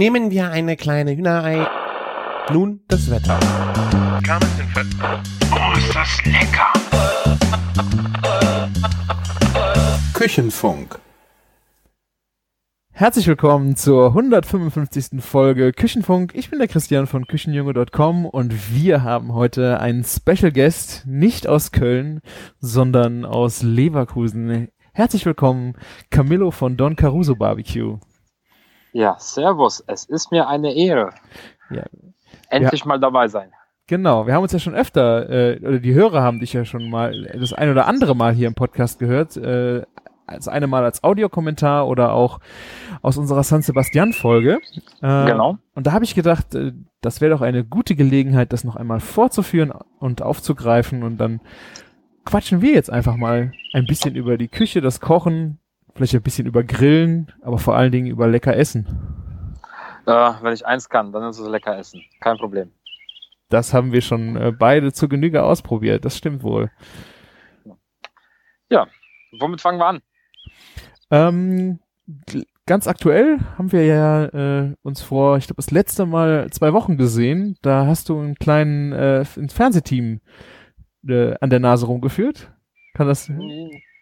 Nehmen wir eine kleine Hühnerei. Nun das Wetter. Oh, ist das lecker! Küchenfunk. Herzlich willkommen zur 155. Folge Küchenfunk. Ich bin der Christian von Küchenjunge.com und wir haben heute einen Special Guest, nicht aus Köln, sondern aus Leverkusen. Herzlich willkommen, Camillo von Don Caruso Barbecue. Ja, servus. Es ist mir eine Ehre. Ja. Endlich mal dabei sein. Genau, wir haben uns ja schon öfter, äh, oder die Hörer haben dich ja schon mal das ein oder andere Mal hier im Podcast gehört. Äh, das eine Mal als Audiokommentar oder auch aus unserer San Sebastian-Folge. Äh, Genau. Und da habe ich gedacht, äh, das wäre doch eine gute Gelegenheit, das noch einmal fortzuführen und aufzugreifen. Und dann quatschen wir jetzt einfach mal ein bisschen über die Küche, das Kochen, vielleicht ein bisschen über Grillen, aber vor allen Dingen über lecker Essen. Äh, wenn ich eins kann, dann ist es lecker essen. Kein Problem. Das haben wir schon äh, beide zur Genüge ausprobiert. Das stimmt wohl. Womit fangen wir an? Ähm, ganz aktuell haben wir ja äh, uns vor, ich glaube, das letzte Mal zwei Wochen gesehen. Da hast du einen kleinen äh, ein Fernsehteam äh, an der Nase rumgeführt. Kann das?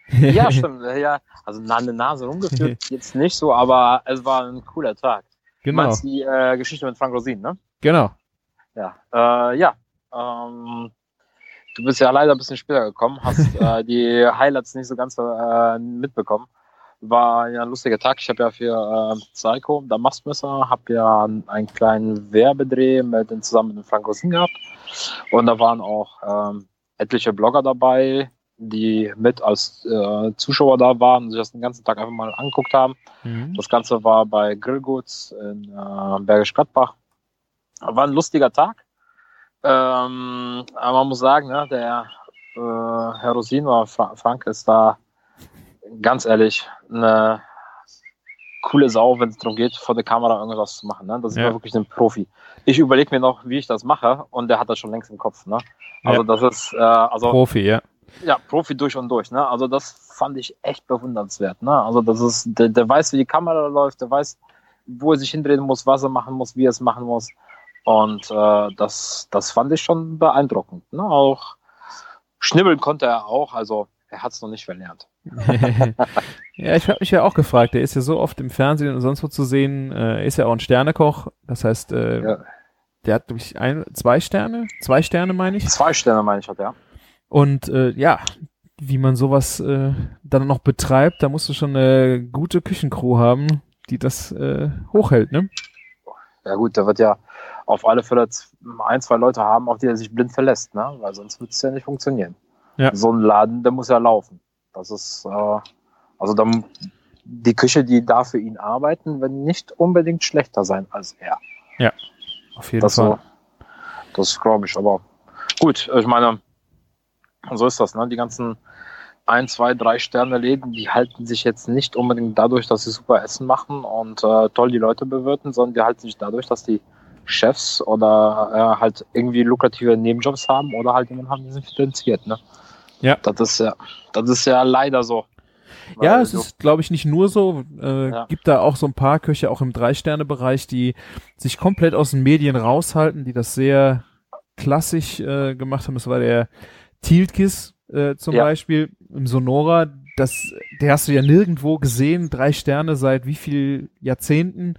Ja, stimmt. Ja, also an der Nase rumgeführt, jetzt nicht so, aber es war ein cooler Tag. Du genau, meinst die äh, Geschichte mit Frank Rosin, ne? genau. Ja. Äh, ja. Ähm, du bist ja leider ein bisschen später gekommen, hast äh, die Highlights nicht so ganz äh, mitbekommen. War ja ein lustiger Tag. Ich habe ja für äh, Psycho, der Mastmesser, habe ja einen kleinen Werbedreh mit, zusammen mit dem Frank Rosin gehabt. Und da waren auch ähm, etliche Blogger dabei, die mit als äh, Zuschauer da waren und sich das den ganzen Tag einfach mal angeguckt haben. Mhm. Das Ganze war bei Grillguts in äh, Bergisch Gladbach. War ein lustiger Tag. Ähm, aber man muss sagen, ne, der äh, Herr Rosin oder Fra Frank ist da ganz ehrlich eine coole Sau, wenn es darum geht, vor der Kamera irgendwas zu machen. Ne? Das ist ja. wirklich ein Profi. Ich überlege mir noch, wie ich das mache und der hat das schon längst im Kopf. Ne? Also Ja. das ist äh, also Profi, ja. Ja, Profi durch und durch, ne? Also das fand ich echt bewundernswert, ne? Also das ist, der, der weiß, wie die Kamera läuft, der weiß, wo er sich hindrehen muss, was er machen muss, wie er es machen muss. Und äh, das, das fand ich schon beeindruckend. Ne? Auch schnibbeln konnte er auch, also er hat es noch nicht verlernt. ja, ich habe mich ja auch gefragt, der ist ja so oft im Fernsehen und sonst wo zu sehen, äh, er ist ja auch ein Sternekoch, das heißt, äh, Ja. der hat, glaube ich, ein, zwei Sterne, zwei Sterne meine ich. Zwei Sterne meine ich hat, ja. Und äh, ja, wie man sowas äh, dann noch betreibt, da musst du schon eine gute Küchencrew haben, die das äh, hochhält, ne? Ja gut, der wird ja auf alle Fälle ein, zwei Leute haben, auf die er sich blind verlässt, ne? Weil sonst wird es ja nicht funktionieren. Ja. So ein Laden, der muss ja laufen. Das ist, äh, also dann, die Küche, die da für ihn arbeiten, wird nicht unbedingt schlechter sein als er. Auf jeden Das Fall. so, das glaube ich, aber gut, ich meine, so ist das, ne? Die ganzen ein, zwei, drei Sterne Läden, die halten sich jetzt nicht unbedingt dadurch, dass sie super Essen machen und äh, toll die Leute bewirten, sondern die halten sich dadurch, dass die Chefs oder äh, halt irgendwie lukrative Nebenjobs haben oder halt jemanden haben, der sich finanziert, ne? Ja. Das ist ja, das ist ja leider so. Ja, es ist, glaube ich, nicht nur so. Äh, Ja. Gibt da auch so ein paar Köche, auch im Drei-Sterne-Bereich, die sich komplett aus den Medien raushalten, die das sehr klassisch äh, gemacht haben. Das war der Tiltkis äh, zum Ja. Beispiel im Sonora. Das, der hast du ja nirgendwo gesehen. Drei Sterne seit wie viel Jahrzehnten.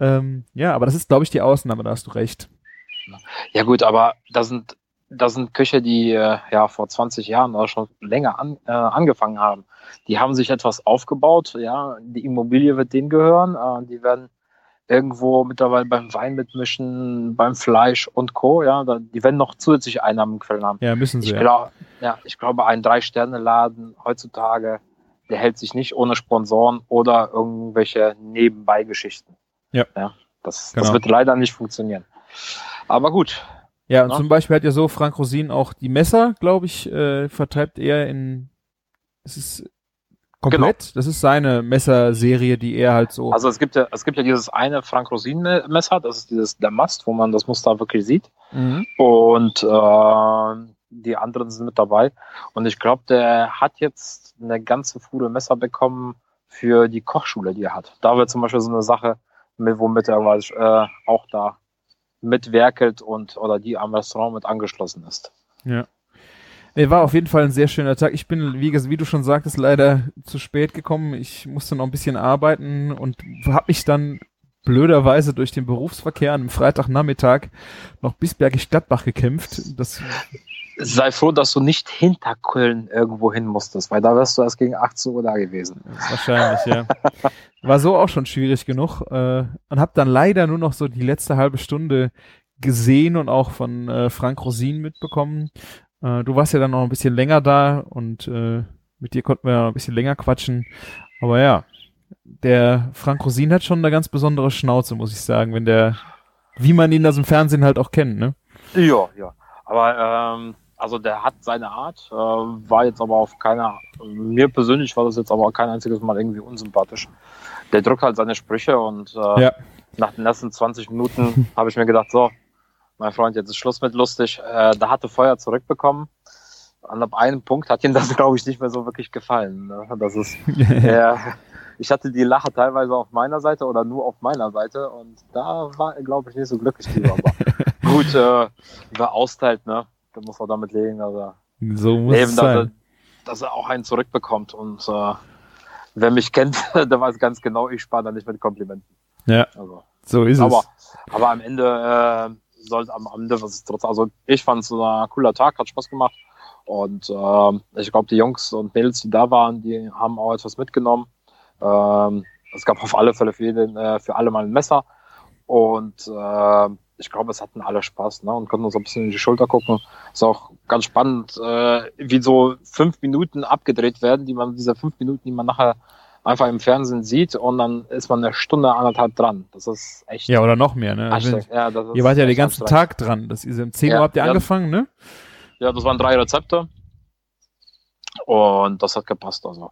Ähm, ja, aber das ist, glaube ich, die Ausnahme. Da hast du recht. Ja gut, aber das sind, das sind Köche, die äh, ja vor 20 Jahren oder schon länger an, äh, angefangen haben. Die haben sich etwas aufgebaut, ja, die Immobilie wird denen gehören, äh, die werden irgendwo mittlerweile beim Wein mitmischen, beim Fleisch und Co., ja, die werden noch zusätzliche Einnahmenquellen haben. Ja, müssen sie. Ich Ja. glaube, ja, ich glaube, ein Drei-Sterne-Laden heutzutage, der hält sich nicht ohne Sponsoren oder irgendwelche Nebenbeigeschichten. Ja. ja das, Genau. das wird leider nicht funktionieren. Aber gut, Ja, und Ne? zum Beispiel hat ja so Frank Rosin auch die Messer, glaube ich, äh, vertreibt er in, es ist komplett, das ist seine Messerserie, die er halt so, Genau. Also es gibt ja, es gibt ja dieses eine Frank Rosin Messer, das ist dieses Damast, wo man das Muster wirklich sieht. mhm. Und äh, die anderen sind mit dabei. Und ich glaube, der hat jetzt eine ganze Fuhre Messer bekommen für die Kochschule, die er hat. Da wird zum Beispiel so eine Sache mit, womit er äh, auch da mitwerkelt und oder die am Restaurant mit angeschlossen ist. Ja. Nee, war auf jeden Fall ein sehr schöner Tag. Ich bin, wie, wie du schon sagtest, leider zu spät gekommen. Ich musste noch ein bisschen arbeiten und habe mich dann blöderweise durch den Berufsverkehr am Freitagnachmittag noch bis Bergisch Gladbach gekämpft. Das Sei froh, dass du nicht hinter Köln irgendwo hin musstest, weil da wärst du erst gegen 18 Uhr da gewesen. Wahrscheinlich, ja. War so auch schon schwierig genug äh, und habe dann leider nur noch so die letzte halbe Stunde gesehen und auch von äh, Frank Rosin mitbekommen. Äh, du warst ja dann noch ein bisschen länger da und äh, mit dir konnten wir ja ein bisschen länger quatschen. Aber ja, der Frank Rosin hat schon eine ganz besondere Schnauze, muss ich sagen, wenn der, wie man ihn aus dem Fernsehen halt auch kennt, ne? Ja, ja. Aber ähm, also der hat seine Art, äh, war jetzt aber auf keiner, mir persönlich war das jetzt aber kein einziges Mal irgendwie unsympathisch. Der drückt halt seine Sprüche und äh, ja. nach den ersten 20 Minuten habe ich mir gedacht, so, mein Freund, jetzt ist Schluss mit lustig. Äh, da hatte Feuer zurückbekommen. Und ab einem Punkt hat ihm das, glaube ich, nicht mehr so wirklich gefallen. Ne? Das ist, äh, ich hatte die Lache teilweise auf meiner Seite oder nur auf meiner Seite und da war er, glaube ich, nicht so glücklich drüber. Aber gut, äh, wer austeilt, ne? Da muss er damit legen, also so muss eben. Dass er, dass er auch einen zurückbekommt und äh, wer mich kennt, der weiß ganz genau, ich spare da nicht mit Komplimenten. Ja, also, so ist aber, es. Aber am Ende äh, sollte am Ende, was ist trotzdem, also ich fand es ein cooler Tag, hat Spaß gemacht und äh, ich glaube, die Jungs und Mädels, die da waren, die haben auch etwas mitgenommen. Ähm, es gab auf alle Fälle für, jeden, äh, für alle mal ein Messer und äh, ich glaube, es hatten alle Spaß ne? und konnten uns ein bisschen in die Schulter gucken. Ist auch ganz spannend, äh, wie so fünf Minuten abgedreht werden, die man, diese fünf Minuten, die man nachher einfach im Fernsehen sieht und dann ist man eine Stunde, anderthalb dran. Das ist echt. Ja, oder noch mehr, ne? Ja, das ist ihr wart ja den ganzen Tag dran. Das ist um 10 Uhr habt ihr ja, angefangen, ne? Ja, das waren drei Rezepte. Und das hat gepasst, also.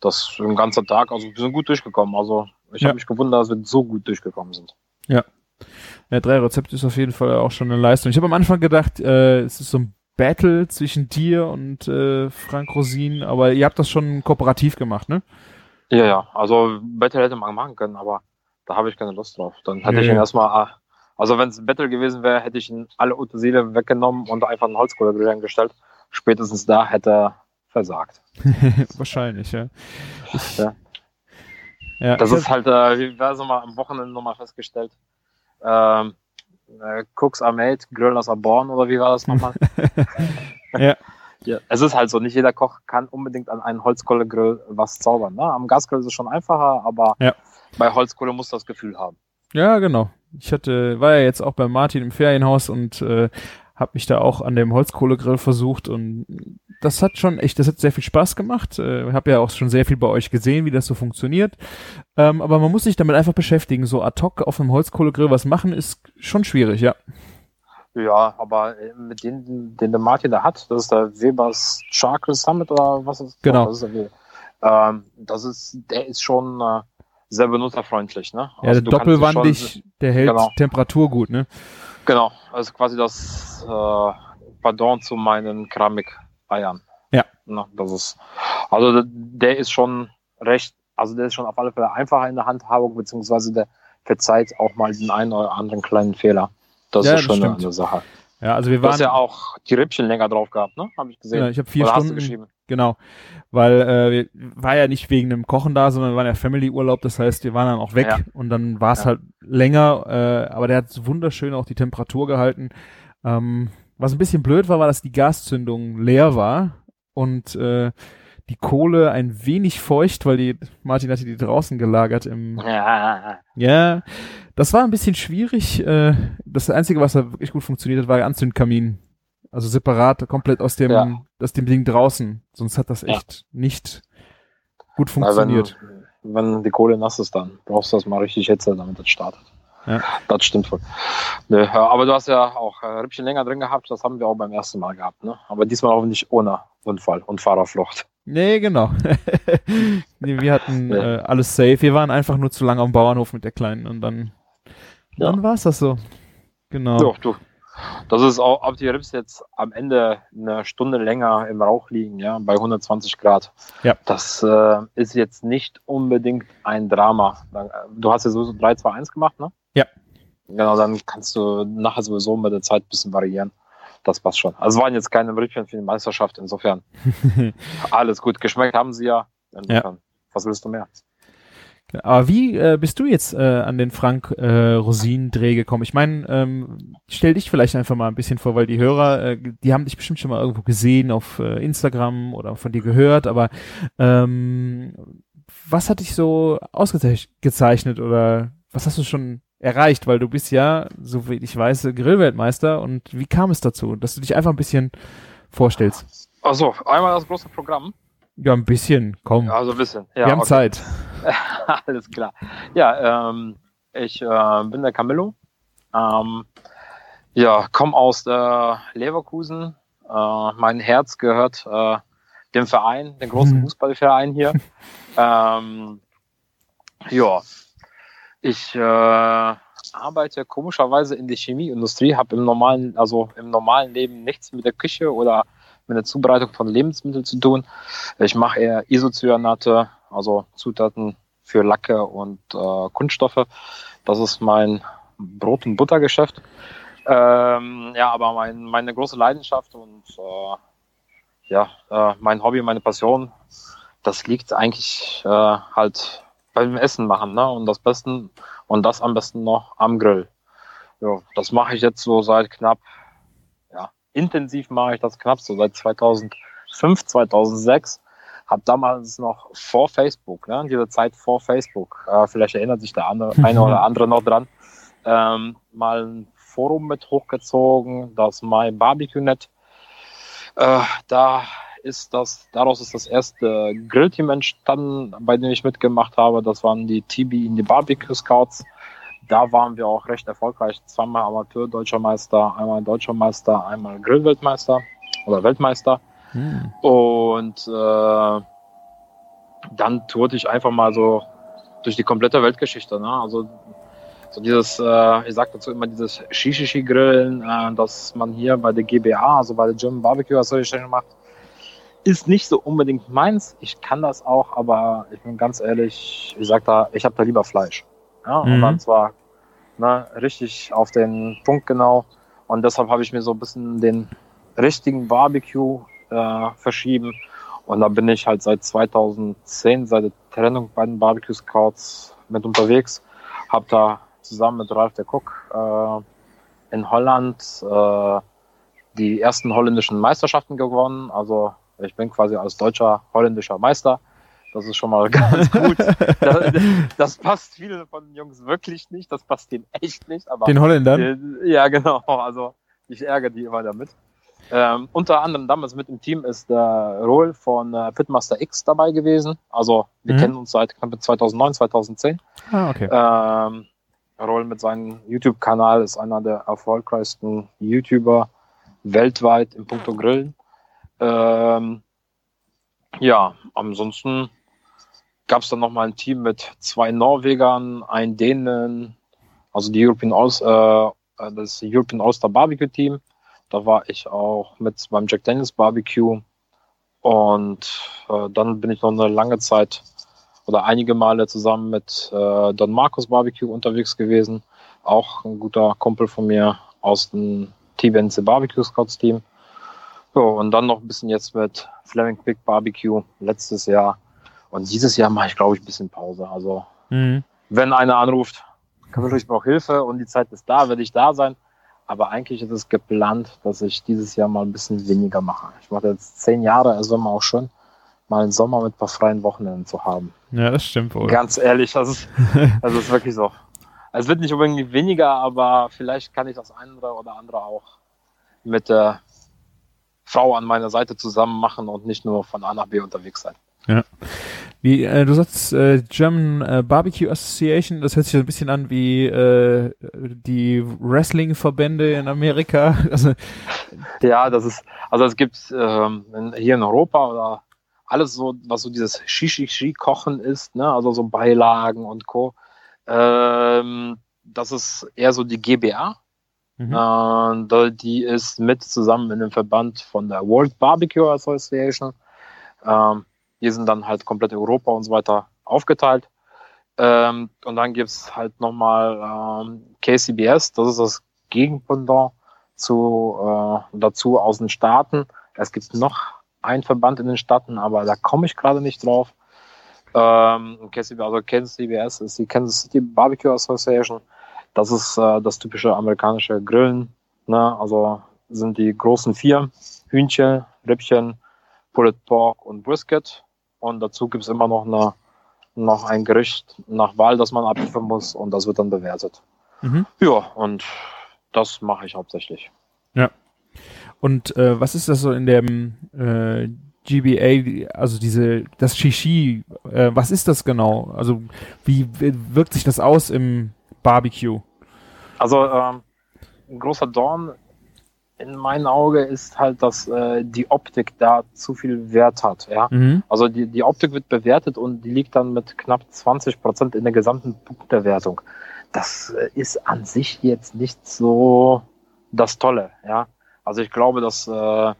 Das ein ganzer Tag, also wir sind gut durchgekommen. Also ich ja. habe mich gewundert, dass wir so gut durchgekommen sind. Ja. Ja, drei Rezepte ist auf jeden Fall auch schon eine Leistung. Ich habe am Anfang gedacht, äh, es ist so ein Battle zwischen dir und äh, Frank Rosin, aber ihr habt das schon kooperativ gemacht, ne? Ja, ja. Also Battle hätte man machen können, aber da habe ich keine Lust drauf. Dann hätte ja, ich ihn ja. erstmal, ah, also wenn es Battle gewesen wäre, hätte ich ihn alle Utensilien weggenommen und einfach einen Holzkohlegrill hingestellt. Spätestens da hätte er versagt. Wahrscheinlich, ja. Ich, ja. ja. Das ist halt, äh, wie wir so mal am Wochenende nochmal festgestellt. Ähm, äh, Cooks are made, Grillers are born, oder wie war das nochmal? ja. Ja. Es ist halt so, nicht jeder Koch kann unbedingt an einen Holzkohlegrill was zaubern. Ne? Am Gasgrill ist es schon einfacher, aber ja. bei Holzkohle muss das Gefühl haben. Ja, genau. Ich hatte, war ja jetzt auch bei Martin im Ferienhaus und äh, habe mich da auch an dem Holzkohlegrill versucht und das hat schon echt, das hat sehr viel Spaß gemacht. Äh, habe ja auch schon sehr viel bei euch gesehen, wie das so funktioniert. Ähm, aber man muss sich damit einfach beschäftigen. So ad hoc auf einem Holzkohlegrill was machen ist schon schwierig, ja. Ja, aber äh, mit dem, den der Martin da hat, das ist der Webers Charcoal Summit oder was ist Genau. Das ist, ähm, das ist der ist schon äh, sehr benutzerfreundlich, ne? Also ja, doppelwandig, schon, der hält genau. Temperatur gut, ne? Genau, also quasi das äh, Pardon zu meinen Keramik-Eiern. Ja. Na, das ist, also der ist schon recht, also der ist schon auf alle Fälle einfacher in der Handhabung, beziehungsweise der verzeiht auch mal den einen oder anderen kleinen Fehler. Das ja, ist schon eine Sache. Ja, also wir waren. Du hast ja auch die Rippchen länger drauf gehabt, ne? Habe ich gesehen. Ja, ich habe vier Oder Stunden. geschrieben? Genau, weil äh, war ja nicht wegen dem Kochen da, sondern wir waren ja Family-Urlaub. Das heißt, wir waren dann auch weg ja. und dann war es ja. halt länger. Äh, aber der hat wunderschön auch die Temperatur gehalten. Ähm, was ein bisschen blöd war, war, dass die Gaszündung leer war und äh, die Kohle ein wenig feucht, weil die Martin hatte die draußen gelagert im. Ja. Ja, das war ein bisschen schwierig. Äh, das Einzige, was da wirklich gut funktioniert hat, war der Anzündkamin. Also separat, komplett aus dem, ja. aus dem Ding draußen. Sonst hat das echt ja. nicht gut funktioniert. Wenn, wenn, die Kohle nass ist, dann brauchst du das mal richtig Hitze, damit das startet. Ja. Das stimmt voll. Ne, aber du hast ja auch äh, Rippchen länger drin gehabt, das haben wir auch beim ersten Mal gehabt, ne? Aber diesmal auch nicht ohne Unfall und Fahrerflucht. Nee, genau. nee, wir hatten ja. äh, alles safe. Wir waren einfach nur zu lange am Bauernhof mit der Kleinen und dann, ja. dann war es das so. Genau. Doch, du. Das ist auch, ob die Rips jetzt am Ende eine Stunde länger im Rauch liegen, ja, bei 120 Grad. Ja. Das äh, ist jetzt nicht unbedingt ein Drama. Äh, Du hast ja sowieso 3, 2, 1 gemacht, ne? Ja. Genau, dann kannst du nachher sowieso mit der Zeit ein bisschen variieren. Das passt schon. Also es waren jetzt keine Rippchen für die Meisterschaft, insofern. Alles gut. Geschmeckt haben sie ja. Insofern. Was willst du mehr? Aber wie äh, bist du jetzt äh, an den Frank äh, Rosin-Dreh gekommen? Ich meine, ähm, stell dich vielleicht einfach mal ein bisschen vor, weil die Hörer, äh, die haben dich bestimmt schon mal irgendwo gesehen auf äh, Instagram oder von dir gehört, aber ähm, was hat dich so ausgezeichnet oder was hast du schon erreicht? Weil du bist ja, so wie ich weiß, Grillweltmeister und wie kam es dazu, dass du dich einfach ein bisschen vorstellst? Also, einmal das große Programm. Ja, ein bisschen, komm. Ja, so ein bisschen. Ja, Wir haben okay. Zeit. Alles klar. Ja, ähm, ich äh, bin der Camillo. Ähm, ja, komme aus äh, Leverkusen. Äh, mein Herz gehört äh, dem Verein, dem großen Mhm. Fußballverein hier. ähm, ja, ich äh, arbeite komischerweise in der Chemieindustrie, habe im normalen, also im normalen Leben nichts mit der Küche oder mit der Zubereitung von Lebensmitteln zu tun. Ich mache eher Isocyanate, also Zutaten für Lacke und äh, Kunststoffe. Das ist mein Brot- und Buttergeschäft. Ähm, ja, aber mein, meine große Leidenschaft und äh, ja, äh, mein Hobby, meine Passion, das liegt eigentlich äh, halt beim Essen machen, ne? Und das besten und das am besten noch am Grill. Ja, das mache ich jetzt so seit knapp, ja, intensiv mache ich das knapp so seit 2005, 2006. Hab damals noch vor Facebook, ne, in dieser Zeit vor Facebook, äh, vielleicht erinnert sich der andere, eine oder andere noch dran, ähm, mal ein Forum mit hochgezogen, das My Barbecue Net. Äh, da ist das, daraus ist das erste Grillteam entstanden, bei dem ich mitgemacht habe. Das waren die TB in die Barbecue Scouts. Da waren wir auch recht erfolgreich. Zweimal Amateur Deutscher Meister, einmal Deutscher Meister, einmal Grillweltmeister oder Weltmeister. Hm. Und äh, dann tourte ich einfach mal so durch die komplette Weltgeschichte. Ne? Also so dieses, äh, ich sag dazu immer dieses Shishishi-Grillen, äh, das man hier bei der GBA, also bei der German Barbecue Association macht, ist nicht so unbedingt meins. Ich kann das auch, aber ich bin ganz ehrlich, ich sag da, ich habe da lieber Fleisch. Ja? Und Mhm. dann zwar ne, richtig auf den Punkt genau. Und deshalb habe ich mir so ein bisschen den richtigen Barbecue äh, verschieben. Und da bin ich halt seit 2010, seit der Trennung bei den Barbecue Scouts mit unterwegs. Hab da zusammen mit Ralf der Cook äh, in Holland äh, die ersten holländischen Meisterschaften gewonnen. Also ich bin quasi als deutscher holländischer Meister. Das ist schon mal ganz gut. Das, das passt vielen von den Jungs wirklich nicht. Das passt denen echt nicht. Aber Den Holländern? Ja, genau. Also ich ärgere die immer damit. Ähm, unter anderem damals mit im Team ist der Roel von äh, Fitmaster X dabei gewesen. Also wir Mhm. kennen uns seit knapp 2009, 2010. Ah, okay. Ähm, Roel mit seinem YouTube-Kanal ist einer der erfolgreichsten YouTuber weltweit im Punkto Grillen. Ähm, ja, ansonsten gab es dann nochmal ein Team mit zwei Norwegern, ein Dänen, also die European All, äh, das European All-Star Barbecue Team. Da war ich auch mit beim Jack Daniels Barbecue. Und äh, dann bin ich noch eine lange Zeit oder einige Male zusammen mit äh, Don Marcos Barbecue unterwegs gewesen. Auch ein guter Kumpel von mir aus dem TBNC Barbecue Scouts Team. Ja, und dann noch ein bisschen jetzt mit Fleming Big Barbecue letztes Jahr. Und dieses Jahr mache ich, glaube ich, ein bisschen Pause. Also, Mhm. wenn einer anruft, ich brauche Hilfe und die Zeit ist da, werde ich da sein. Aber eigentlich ist es geplant, dass ich dieses Jahr mal ein bisschen weniger mache. Ich mache jetzt zehn Jahre, also immer auch schon, mal einen Sommer mit ein paar freien Wochenenden zu haben. Ja, das stimmt wohl. Ganz ehrlich, das ist, das ist wirklich so. Es wird nicht unbedingt weniger, aber vielleicht kann ich das andere oder andere auch mit der Frau an meiner Seite zusammen machen und nicht nur von A nach B unterwegs sein. Wie, äh, du sagst äh, German äh, Barbecue Association, das hört sich so ein bisschen an wie äh, die Wrestling-Verbände in Amerika. Also, Ja, das ist, also es gibt ähm, in, hier in Europa oder alles so, was so dieses Shishi-Kochen ist, ne? also so Beilagen und Co. Ähm, das ist eher so die GBA. Mhm. Äh, die ist mit zusammen in dem Verband von der World Barbecue Association. Ähm, die sind dann halt komplett Europa und so weiter aufgeteilt. Ähm, und dann gibt's halt nochmal ähm, KCBS, das ist das Gegenpendant zu, äh, dazu aus den Staaten. Es gibt noch einen Verband in den Staaten, aber da komme ich gerade nicht drauf. Ähm, KCBS, also KCBS ist die Kansas City Barbecue Association. Das ist äh, das typische amerikanische Grillen. Ne? Also sind die großen vier Hühnchen, Rippchen, Pulled Pork und Brisket. Und dazu gibt's immer noch eine noch ein Gericht nach Wahl, das man abliefern muss und das wird dann bewertet. Mhm. Ja, und das mache ich hauptsächlich. Ja. Und äh, was ist das so in dem äh, GBA, also diese, das Shishi, äh, was ist das genau? Also wie wirkt sich das aus im Barbecue? Also ähm, ein großer Dorn in meinem Auge ist halt, dass äh, die Optik da zu viel Wert hat. Ja? Mhm. Also die, die Optik wird bewertet und die liegt dann mit knapp 20 Prozent in der gesamten Punktewertung. Das äh, ist an sich jetzt nicht so das Tolle. Ja? Also ich glaube, dass äh,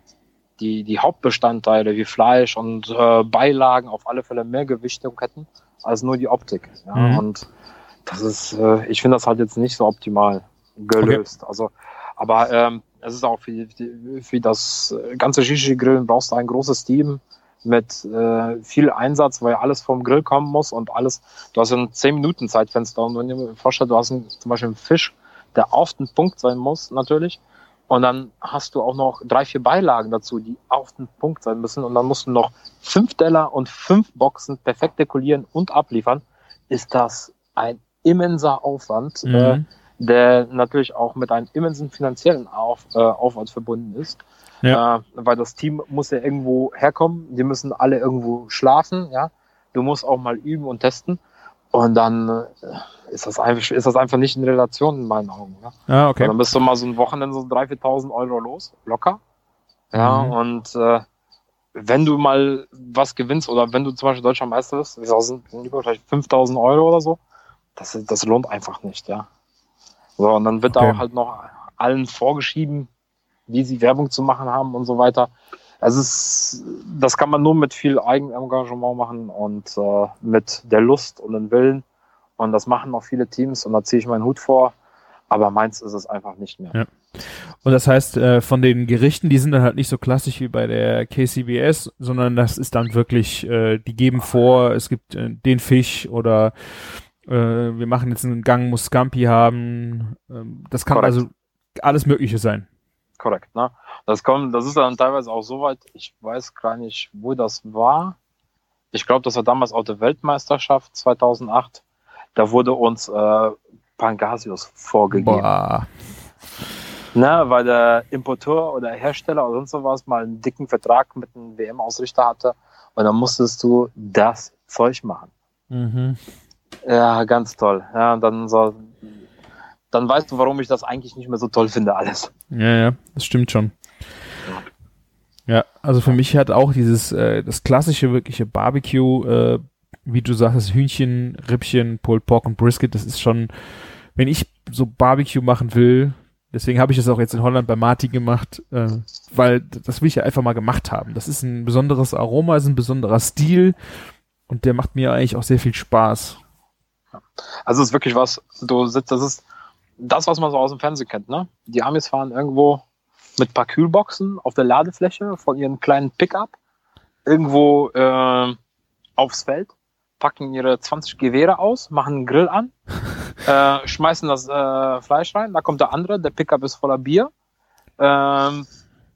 die, die Hauptbestandteile wie Fleisch und äh, Beilagen auf alle Fälle mehr Gewichtung hätten als nur die Optik. Ja? Mhm. Und das ist, äh, ich finde das halt jetzt nicht so optimal gelöst. Okay. Also, aber ähm, es ist auch für, für das ganze Shishi-Grillen brauchst du ein großes Team mit äh, viel Einsatz, weil alles vom Grill kommen muss und alles. Du hast ein 10 Minuten Zeitfenster und wenn du dir vorstellst, du hast einen, zum Beispiel einen Fisch, der auf den Punkt sein muss, natürlich. Und dann hast du auch noch drei, vier Beilagen dazu, die auf den Punkt sein müssen. Und dann musst du noch fünf Teller und fünf Boxen perfekt dekorieren und abliefern. Ist das ein immenser Aufwand. Mhm. Äh, der natürlich auch mit einem immensen finanziellen Auf, äh, Aufwand verbunden ist. Ja. Äh, weil das Team muss ja irgendwo herkommen, die müssen alle irgendwo schlafen, ja. Du musst auch mal üben und testen. Und dann äh, ist das einfach, ist das einfach nicht in Relation in meinen Augen. Ja, ja okay. Und dann bist du mal so ein Wochenende so 3.000, 4.000 Euro los, locker. Ja, mhm. und äh, wenn du mal was gewinnst oder wenn du zum Beispiel deutscher Meister bist, das sind vielleicht 5.000 Euro oder so, das, das lohnt einfach nicht, ja. So, und dann wird okay. auch halt noch allen vorgeschrieben, wie sie Werbung zu machen haben und so weiter. Also es, das kann man nur mit viel Eigenengagement machen und äh, mit der Lust und dem Willen. Und das machen auch viele Teams und da ziehe ich meinen Hut vor. Aber meins ist es einfach nicht mehr. Ja. Und das heißt, äh, von den Gerichten, die sind dann halt nicht so klassisch wie bei der KCBS, sondern das ist dann wirklich, äh, die geben vor, es gibt äh, den Fisch oder äh, wir machen jetzt einen Gang Muscampi haben. Ähm, das kann Korrekt. also alles Mögliche sein. Korrekt, ne? Das kommt, das ist dann teilweise auch so weit, ich weiß gar nicht, wo das war. Ich glaube, das war damals auch die Weltmeisterschaft 2008. Da wurde uns äh, Pangasius vorgegeben. Boah. Ne, weil der Importeur oder Hersteller oder sonst sowas mal einen dicken Vertrag mit einem WM-Ausrichter hatte und dann musstest du das Zeug machen. Mhm. Ja, ganz toll. Ja, dann so, dann weißt du, warum ich das eigentlich nicht mehr so toll finde, alles. Ja, ja, das stimmt schon. Ja, also für mich hat auch dieses, äh, das klassische wirkliche Barbecue, äh, wie du sagst, Hühnchen, Rippchen, Pulled Pork und Brisket, das ist schon, wenn ich so Barbecue machen will, deswegen habe ich das auch jetzt in Holland bei Marty gemacht, äh, weil das will ich ja einfach mal gemacht haben. Das ist ein besonderes Aroma, ist ein besonderer Stil und der macht mir eigentlich auch sehr viel Spaß. Also es ist wirklich was, du sitzt, das ist das, was man so aus dem Fernsehen kennt, ne? Die Amis fahren irgendwo mit ein paar Kühlboxen auf der Ladefläche von ihren kleinen Pickup irgendwo äh, aufs Feld, packen ihre 20 Gewehre aus, machen einen Grill an, äh, schmeißen das äh, Fleisch rein, da kommt der andere, der Pickup ist voller Bier. Ähm,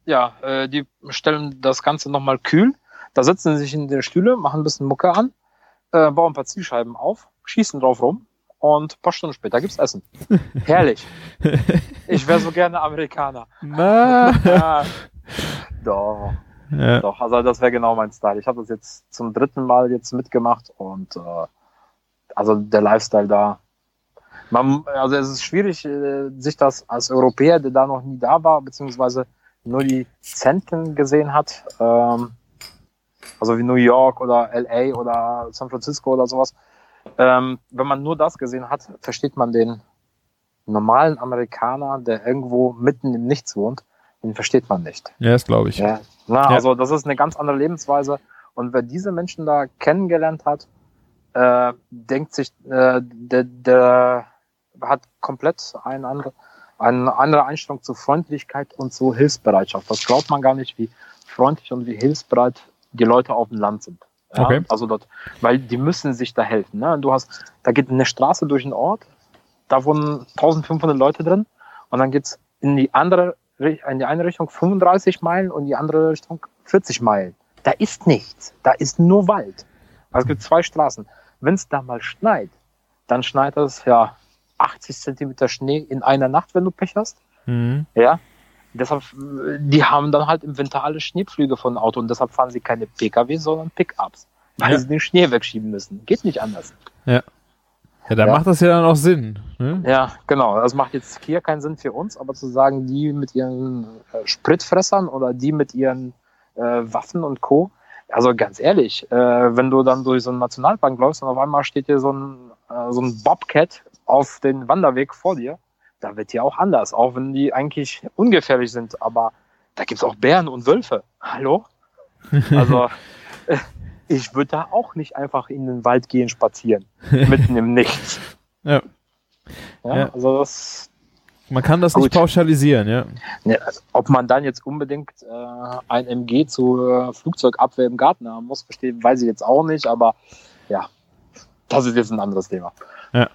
ja, äh, die stellen das Ganze nochmal kühl. Da setzen sie sich in die Stühle, machen ein bisschen Mucke an, äh, bauen ein paar Zielscheiben auf, schießen drauf rum und ein paar Stunden später gibt's Essen. Herrlich. Ich wäre so gerne Amerikaner. Na. Doch. Ja. Doch, also das wäre genau mein Style. Ich habe das jetzt zum dritten Mal jetzt mitgemacht und äh, also der Lifestyle da. Man, also es ist schwierig, äh, sich das als Europäer, der da noch nie da war, beziehungsweise nur die Zentren gesehen hat, ähm, also wie New York oder LA oder San Francisco oder sowas, ähm, wenn man nur das gesehen hat, versteht man den normalen Amerikaner, der irgendwo mitten im Nichts wohnt, den versteht man nicht. Ja, das glaube ich. Ja. Na, Ja. Also das ist eine ganz andere Lebensweise. Und wer diese Menschen da kennengelernt hat, äh, denkt sich, äh, der, der hat komplett eine andere, eine andere Einstellung zu Freundlichkeit und zu Hilfsbereitschaft. Das glaubt man gar nicht, wie freundlich und wie hilfsbereit die Leute auf dem Land sind. Ja, Okay. Also dort, weil die müssen sich da helfen. Ne? Du hast, da geht eine Straße durch den Ort, da wohnen 1500 Leute drin und dann geht's in die andere, in die eine Richtung 35 Meilen und die andere Richtung 40 Meilen. Da ist nichts. Da ist nur Wald. Also es gibt zwei Straßen. Wenn es da mal schneit, dann schneit es ja 80 Zentimeter Schnee in einer Nacht, wenn du Pech hast. Mhm. Ja. Deshalb, die haben dann halt im Winter alle Schneepflüge von Auto und deshalb fahren sie keine PKW, sondern Pickups. Weil Ja. sie den Schnee wegschieben müssen. Geht nicht anders. Ja, da Ja. macht das ja dann auch Sinn. Ne? Ja, genau. Das macht jetzt hier keinen Sinn für uns, aber zu sagen, die mit ihren äh, Spritfressern oder die mit ihren äh, Waffen und Co. Also ganz ehrlich, äh, wenn du dann durch so einen Nationalpark läufst und auf einmal steht hier so ein, äh, so ein Bobcat auf den Wanderweg vor dir, da wird dir auch anders, auch wenn die eigentlich ungefährlich sind, aber da gibt's auch Bären und Wölfe. Hallo? Also äh, ich würde da auch nicht einfach in den Wald gehen spazieren, mitten im Nichts. Ja. Ja, Ja. also das, Man kann das Gut. nicht pauschalisieren, ja. Ne, ob man dann jetzt unbedingt äh, ein MG zu äh, Flugzeugabwehr im Garten haben muss, verstehe, weiß ich jetzt auch nicht, aber ja, das ist jetzt ein anderes Thema. Ja,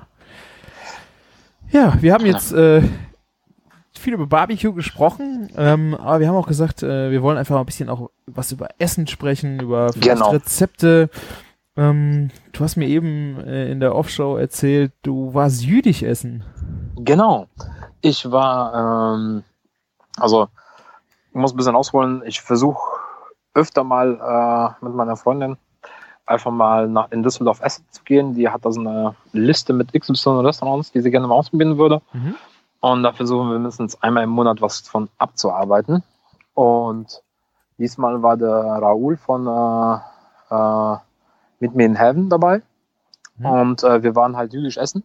wir haben jetzt äh, viel über Barbecue gesprochen, ähm, aber wir haben auch gesagt, äh, wir wollen einfach mal ein bisschen auch was über Essen sprechen, über Genau. Rezepte. Ähm, du hast mir eben äh, in der Offshow erzählt, du warst jüdisch essen. Genau. Ich war, ähm, also ich muss ein bisschen ausholen, ich versuche öfter mal äh, mit meiner Freundin einfach mal nach, in Düsseldorf essen zu gehen. Die hat da so eine Liste mit XY Restaurants, die sie gerne mal ausprobieren würde. Mhm. Und da versuchen wir mindestens einmal im Monat was von abzuarbeiten. Und diesmal war der Raoul von äh, äh, Mit mir in Heaven dabei. Mhm. Und äh, wir waren halt jüdisch essen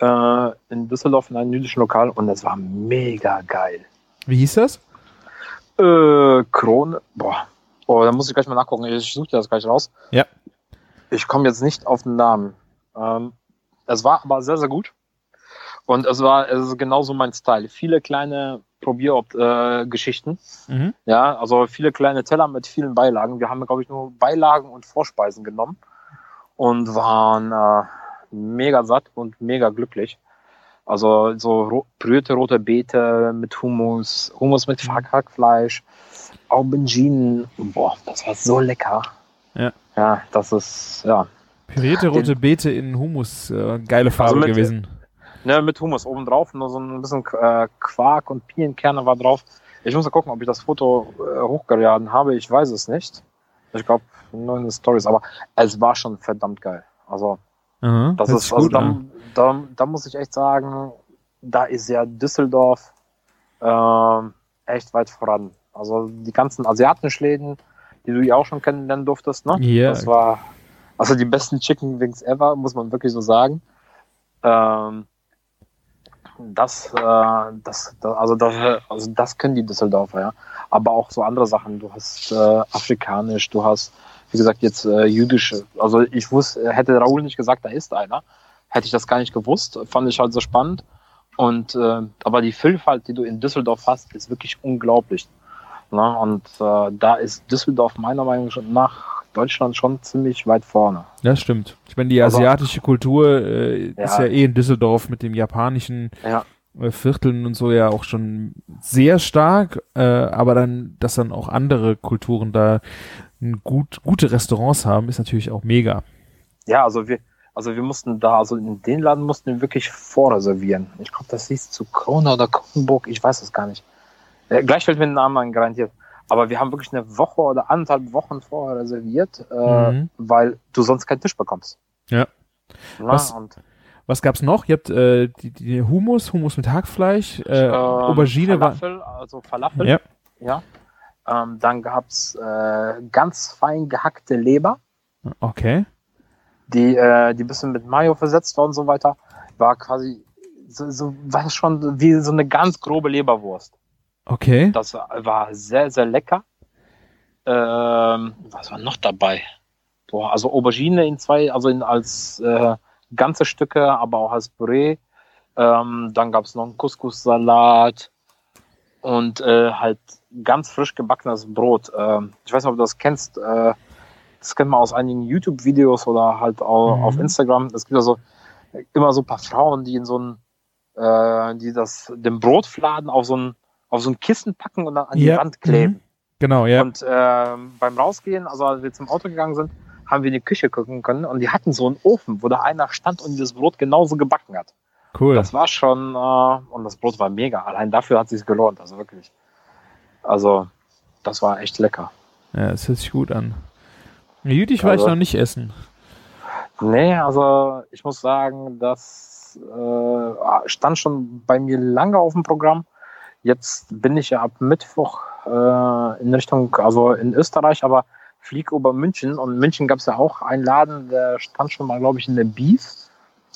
äh, in Düsseldorf in einem jüdischen Lokal und das war mega geil. Wie hieß das? Äh, Krone, boah. Oh, da muss ich gleich mal nachgucken. Ich suche dir das gleich raus. Ja. Ich komme jetzt nicht auf den Namen. Ähm, es war aber sehr, sehr gut. Und es war es ist genauso mein Style. Viele kleine Probiergeschichten. Äh. Mhm. Ja, also viele kleine Teller mit vielen Beilagen. Wir haben, glaube ich, nur Beilagen und Vorspeisen genommen und waren äh, mega satt und mega glücklich. Also so ro pürierte rote Beete mit Hummus, Hummus mit Hackfleisch, Auberginen. Boah, das war so lecker. Ja. Ja, das ist, ja. Pürierte rote Beete in Humus, äh, geile Farbe Also mit- gewesen. Ne, mit Hummus oben drauf, nur so ein bisschen äh, Quark und Pinienkerne war drauf. Ich muss mal gucken, ob ich das Foto äh, hochgeladen habe. Ich weiß es nicht. Ich glaube, nur in den Stories, aber es war schon verdammt geil. Also, Aha, das ist, also gut da, da, muss ich echt sagen, da ist ja Düsseldorf ähm, echt weit voran. Also die ganzen asiatischen Läden, die du ja auch schon kennenlernen durftest, ne? Ja. Das war also die besten Chicken Wings ever, muss man wirklich so sagen. Ähm, das, äh, das, das, also das, also das können die Düsseldorfer, ja. Aber auch so andere Sachen. Du hast äh, afrikanisch, du hast, wie gesagt, jetzt äh, jüdische. Also ich wusste, hätte Raoul nicht gesagt, da ist einer, hätte ich das gar nicht gewusst. Fand ich halt so spannend. Und äh, aber die Vielfalt, die du in Düsseldorf hast, ist wirklich unglaublich. Ne? Und äh, da ist Düsseldorf meiner Meinung nach Deutschland schon ziemlich weit vorne. Das stimmt. Ich meine, die asiatische Kultur äh, ist Ja. ja eh in Düsseldorf mit dem japanischen Ja. äh, Vierteln und so ja auch schon sehr stark, äh, aber dann, dass dann auch andere Kulturen da ein gut, gute Restaurants haben, ist natürlich auch mega. Ja, also wir, also wir mussten da, also in den Laden mussten wir wirklich vorreservieren. Ich glaube, das hieß zu Krone oder Kronenburg, ich weiß es gar nicht. Äh, gleich fällt mir der Name ein, garantiert. Aber wir haben wirklich eine Woche oder anderthalb Wochen vorher reserviert, äh, Mhm. weil du sonst keinen Tisch bekommst. Ja. Na, Was- Was gab's noch? Ihr habt äh, die, die Hummus, Hummus mit Hackfleisch, äh, ähm, Aubergine war. Falafel, also Falafel. Ja. ja. Ähm, dann gab's äh, ganz fein gehackte Leber. Okay. Die, äh, die ein bisschen mit Mayo versetzt war und so weiter, war quasi so, so war schon wie so eine ganz grobe Leberwurst. Okay. Das war sehr, sehr lecker. Ähm, was war noch dabei? Boah, also Aubergine in zwei, also in, als äh, ganze Stücke, aber auch als Püree. Ähm, dann gab es noch einen Couscous-Salat und äh, halt ganz frisch gebackenes Brot. Ähm, ich weiß nicht, ob du das kennst. Äh, das kennt man aus einigen YouTube-Videos oder halt auch Mhm. auf Instagram. Es gibt also immer so ein paar Frauen, die in so ein, äh, die das, den Brotfladen auf so ein, auf so ein Kissen packen und dann an die. Wand kleben. Mhm. Genau, ja. Und ähm, beim Rausgehen, also als wir zum Auto gegangen sind, haben wir in die Küche gucken können und die hatten so einen Ofen, wo da einer stand und dieses Brot genauso gebacken hat. Cool. Das war schon, äh, und das Brot war mega. Allein dafür hat es sich gelohnt, also wirklich. Also, das war echt lecker. Ja, das hört sich gut an. Jüdich war ich Also- noch nicht essen. Nee, also ich muss sagen, das äh, stand schon bei mir lange auf dem Programm. Jetzt bin ich ja ab Mittwoch äh, in Richtung, also in Österreich, aber flieg über München. Und in München gab es ja auch einen Laden, der stand schon mal, glaube ich, in der Beef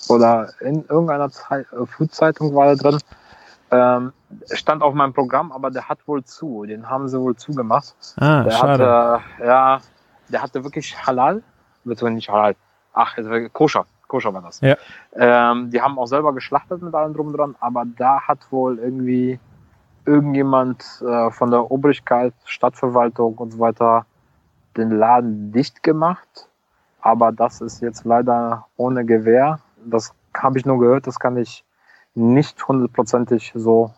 oder in irgendeiner Zei äh, Food-Zeitung war er drin. Ähm, stand auf meinem Programm, aber der hat wohl zu. Den haben sie wohl zugemacht. Ah, Der schade. hatte, ja, der hatte wirklich Halal, beziehungsweise nicht Halal. Ach, koscher, koscher war das. Ja. Ähm, die haben auch selber geschlachtet mit allem drum und dran, aber da hat wohl irgendwie irgendjemand äh, von der Obrigkeit, Stadtverwaltung und so weiter den Laden dicht gemacht. Aber das ist jetzt leider ohne Gewähr. Das habe ich nur gehört, das kann ich nicht hundertprozentig so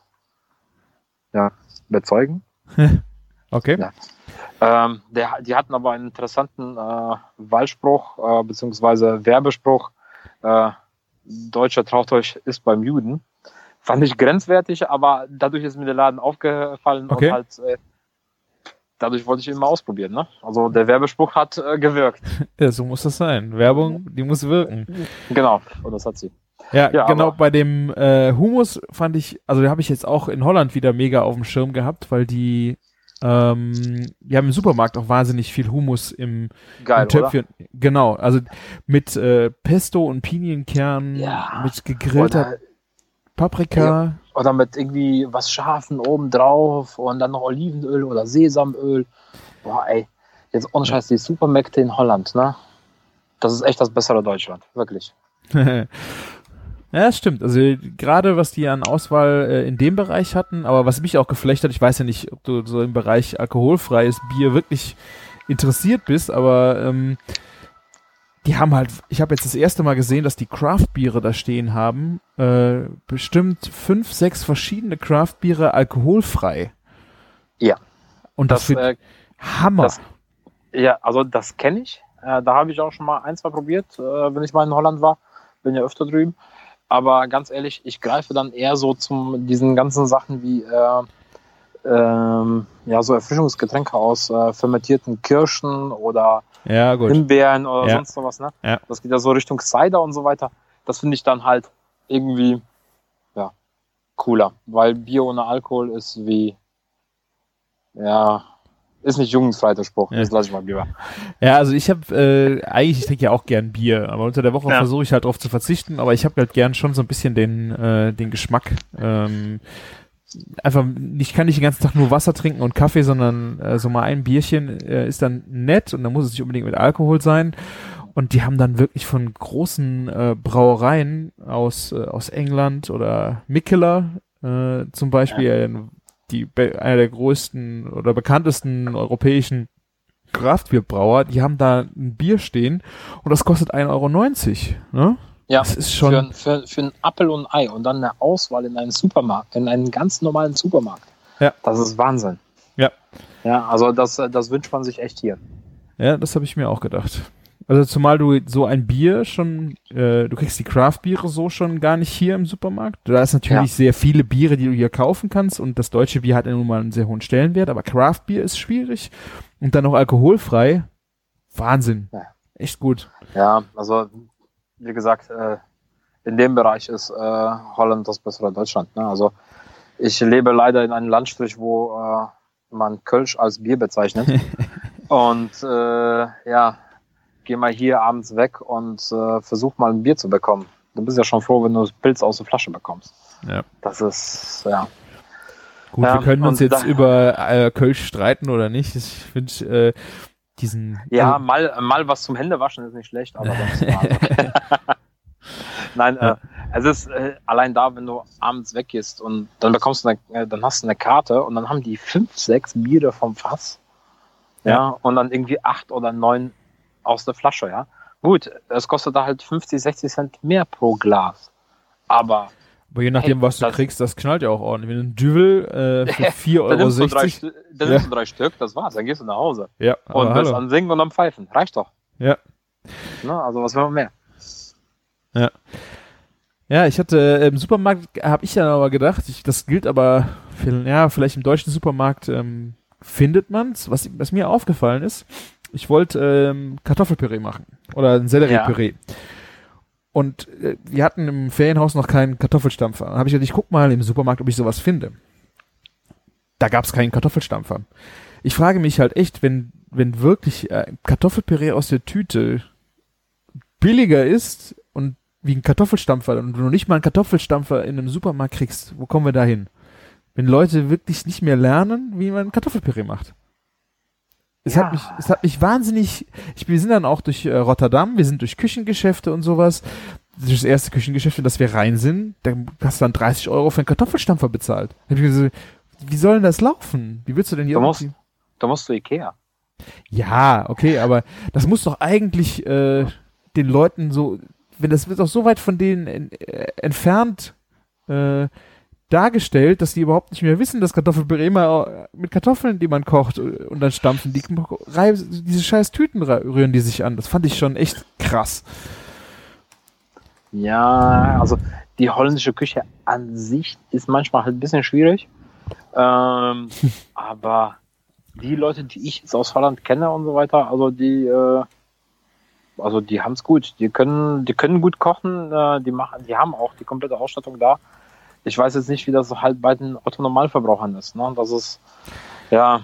ja, bezeugen. Okay. Ja. Ähm, der, die hatten aber einen interessanten äh, Wahlspruch äh, beziehungsweise Werbespruch. Äh, Deutscher traut euch ist beim Juden. Fand ich grenzwertig, aber dadurch ist mir der Laden aufgefallen Okay. und halt äh, dadurch wollte ich ihn mal ausprobieren. Ne? Also der Werbespruch hat äh, gewirkt. Ja, so muss das sein. Werbung, die muss wirken. Genau, und das hat sie. Ja, Ja, genau, bei dem äh, Humus fand ich, also den habe ich jetzt auch in Holland wieder mega auf dem Schirm gehabt, weil die, ähm, die haben im Supermarkt auch wahnsinnig viel Humus im, Geil, im Töpfchen. Genau, also mit äh, Pesto und Pinienkern, Ja. mit gegrillter Oder, Paprika. oder mit irgendwie was Scharfen oben drauf und dann noch Olivenöl oder Sesamöl. Boah, ey. Jetzt ohne Scheiß, die Supermärkte in Holland, ne? Das ist echt das bessere Deutschland. Wirklich. ja, das stimmt. Also gerade was die an Auswahl äh, in dem Bereich hatten, aber was mich auch geflecht hat, ich weiß ja nicht, ob du so im Bereich alkoholfreies Bier wirklich interessiert bist, aber ähm, die haben halt, ich habe jetzt das erste Mal gesehen, dass die Craft-Biere da stehen haben, äh, bestimmt fünf, sechs verschiedene Craft-Biere alkoholfrei. Ja. Und das, Das, wird äh, Hammer. das- ja, also das kenne ich. Äh, da habe ich auch schon mal ein, zwei probiert, äh, wenn ich mal in Holland war. Bin ja öfter drüben. Aber ganz ehrlich, ich greife dann eher so zum diesen ganzen Sachen wie äh, ähm, ja, so Erfrischungsgetränke aus äh, fermentierten Kirschen oder ja. Himbeeren oder Ja. sonst sowas, ne? Ja. Das geht ja so Richtung Cider und so weiter. Das finde ich dann halt irgendwie, ja, cooler. Weil Bier ohne Alkohol ist wie, ja, ist nicht jugendfrei der Spruch. Ja. Das lasse ich mal lieber. Ja, also ich habe äh, eigentlich, ich trinke ja auch gern Bier, aber unter der Woche Ja. versuche ich halt darauf zu verzichten, aber ich habe halt gern schon so ein bisschen den, äh, den Geschmack. Ähm, einfach, ich kann nicht den ganzen Tag nur Wasser trinken und Kaffee, sondern äh, so mal ein Bierchen äh, ist dann nett und dann muss es nicht unbedingt mit Alkohol sein. Und die haben dann wirklich von großen äh, Brauereien aus, äh, aus England oder Mikkeller äh, zum Beispiel, äh, die, einer der größten oder bekanntesten europäischen Kraftbierbrauer, die haben da ein Bier stehen und das kostet 1,90 Euro. Ne? Ja, Das ist schon. für, für, für ein Appel und ein Ei und dann eine Auswahl in einen Supermarkt, in einen ganz normalen Supermarkt. Ja. Das ist Wahnsinn. Ja. Ja, also das, das wünscht man sich echt hier. Ja, das habe ich mir auch gedacht. Also zumal du so ein Bier schon, äh, du kriegst die Craft-Biere so schon gar nicht hier im Supermarkt. Da ist natürlich Ja. sehr viele Biere, die du hier kaufen kannst und das deutsche Bier hat ja nun mal einen sehr hohen Stellenwert, aber Craft-Bier ist schwierig und dann noch alkoholfrei. Wahnsinn. Ja. Echt gut. Ja, also wie gesagt, äh, in dem Bereich ist äh, Holland das bessere Deutschland. Ne? Also ich lebe leider in einem Landstrich, wo äh, man Kölsch als Bier bezeichnet. und äh, ja, geh mal hier abends weg und äh, versuch mal ein Bier zu bekommen. Du bist ja schon froh, wenn du das Pilz aus der Flasche bekommst. Ja. Das ist, ja. Gut, Ja, wir können uns jetzt da- über äh, Kölsch streiten oder nicht. Ich finde äh, diesen. Ja, also, mal, mal was zum Händewaschen ist nicht schlecht, aber sonst. Nein, Ja. äh, es ist äh, allein da, wenn du abends weggehst und dann bekommst du eine, äh, dann hast du eine Karte und dann haben die fünf, sechs Biere vom Fass. Ja, Ja. und dann irgendwie acht oder neun aus der Flasche, ja. Gut, es kostet da halt 50, 60 Cent mehr pro Glas. Aber aber je nachdem, hey, was du das- kriegst, das knallt ja auch ordentlich. Wenn du ein Düvel äh, für 4,60 dann Euro. nimmst, du drei, Stü- dann Ja. nimmst du drei Stück, das war's, dann gehst du nach Hause. Ja, Und bist am Singen und am Pfeifen. Reicht doch. Ja. Ne? Also was will man mehr? Ja, ich hatte äh, im Supermarkt, habe ich ja aber gedacht, ich, das gilt aber, für, ja, vielleicht im deutschen Supermarkt ähm, findet man's. Was, was mir aufgefallen ist, ich wollte ähm, Kartoffelpüree machen oder ein Selleriepüree. Und äh, wir hatten im Ferienhaus noch keinen Kartoffelstampfer. Dann habe ich gedacht, ich guck mal im Supermarkt, ob ich sowas finde. Da gab's keinen Kartoffelstampfer. Ich frage mich halt echt, wenn, wenn wirklich äh, Kartoffelpüree aus der Tüte billiger ist und wie ein Kartoffelstampfer und du noch nicht mal einen Kartoffelstampfer in einem Supermarkt kriegst, wo kommen wir da hin? Wenn Leute wirklich nicht mehr lernen, wie man Kartoffelpüree macht. Es, Ja. hat mich, es hat mich wahnsinnig, ich, wir sind dann auch durch äh, Rotterdam, wir sind durch Küchengeschäfte und sowas. Durch das erste Küchengeschäft, in das wir rein sind, da hast du dann 30 Euro für einen Kartoffelstampfer bezahlt. Da hab ich so, wie soll denn das laufen? Wie willst du denn hier Du musst- Da musst du Ikea. ja, okay, aber das muss doch eigentlich äh, den Leuten so, wenn das wird doch so weit von denen en, äh, entfernt äh, dargestellt, dass die überhaupt nicht mehr wissen, dass Kartoffelpüree immer äh, mit Kartoffeln, die man kocht äh, und dann stampfen, die diese scheiß Tüten rü- rühren die sich an. Das fand ich schon echt krass. Ja, also die holländische Küche an sich ist manchmal halt ein bisschen schwierig. Ähm, aber die Leute, die ich jetzt aus Holland kenne und so weiter, also die, äh, also die haben es gut. Die können, die können gut kochen. Äh, die machen, die haben auch die komplette Ausstattung da. Ich weiß jetzt nicht, wie das halt bei den Otto-Normalverbrauchern ist. Ne? Das ist ja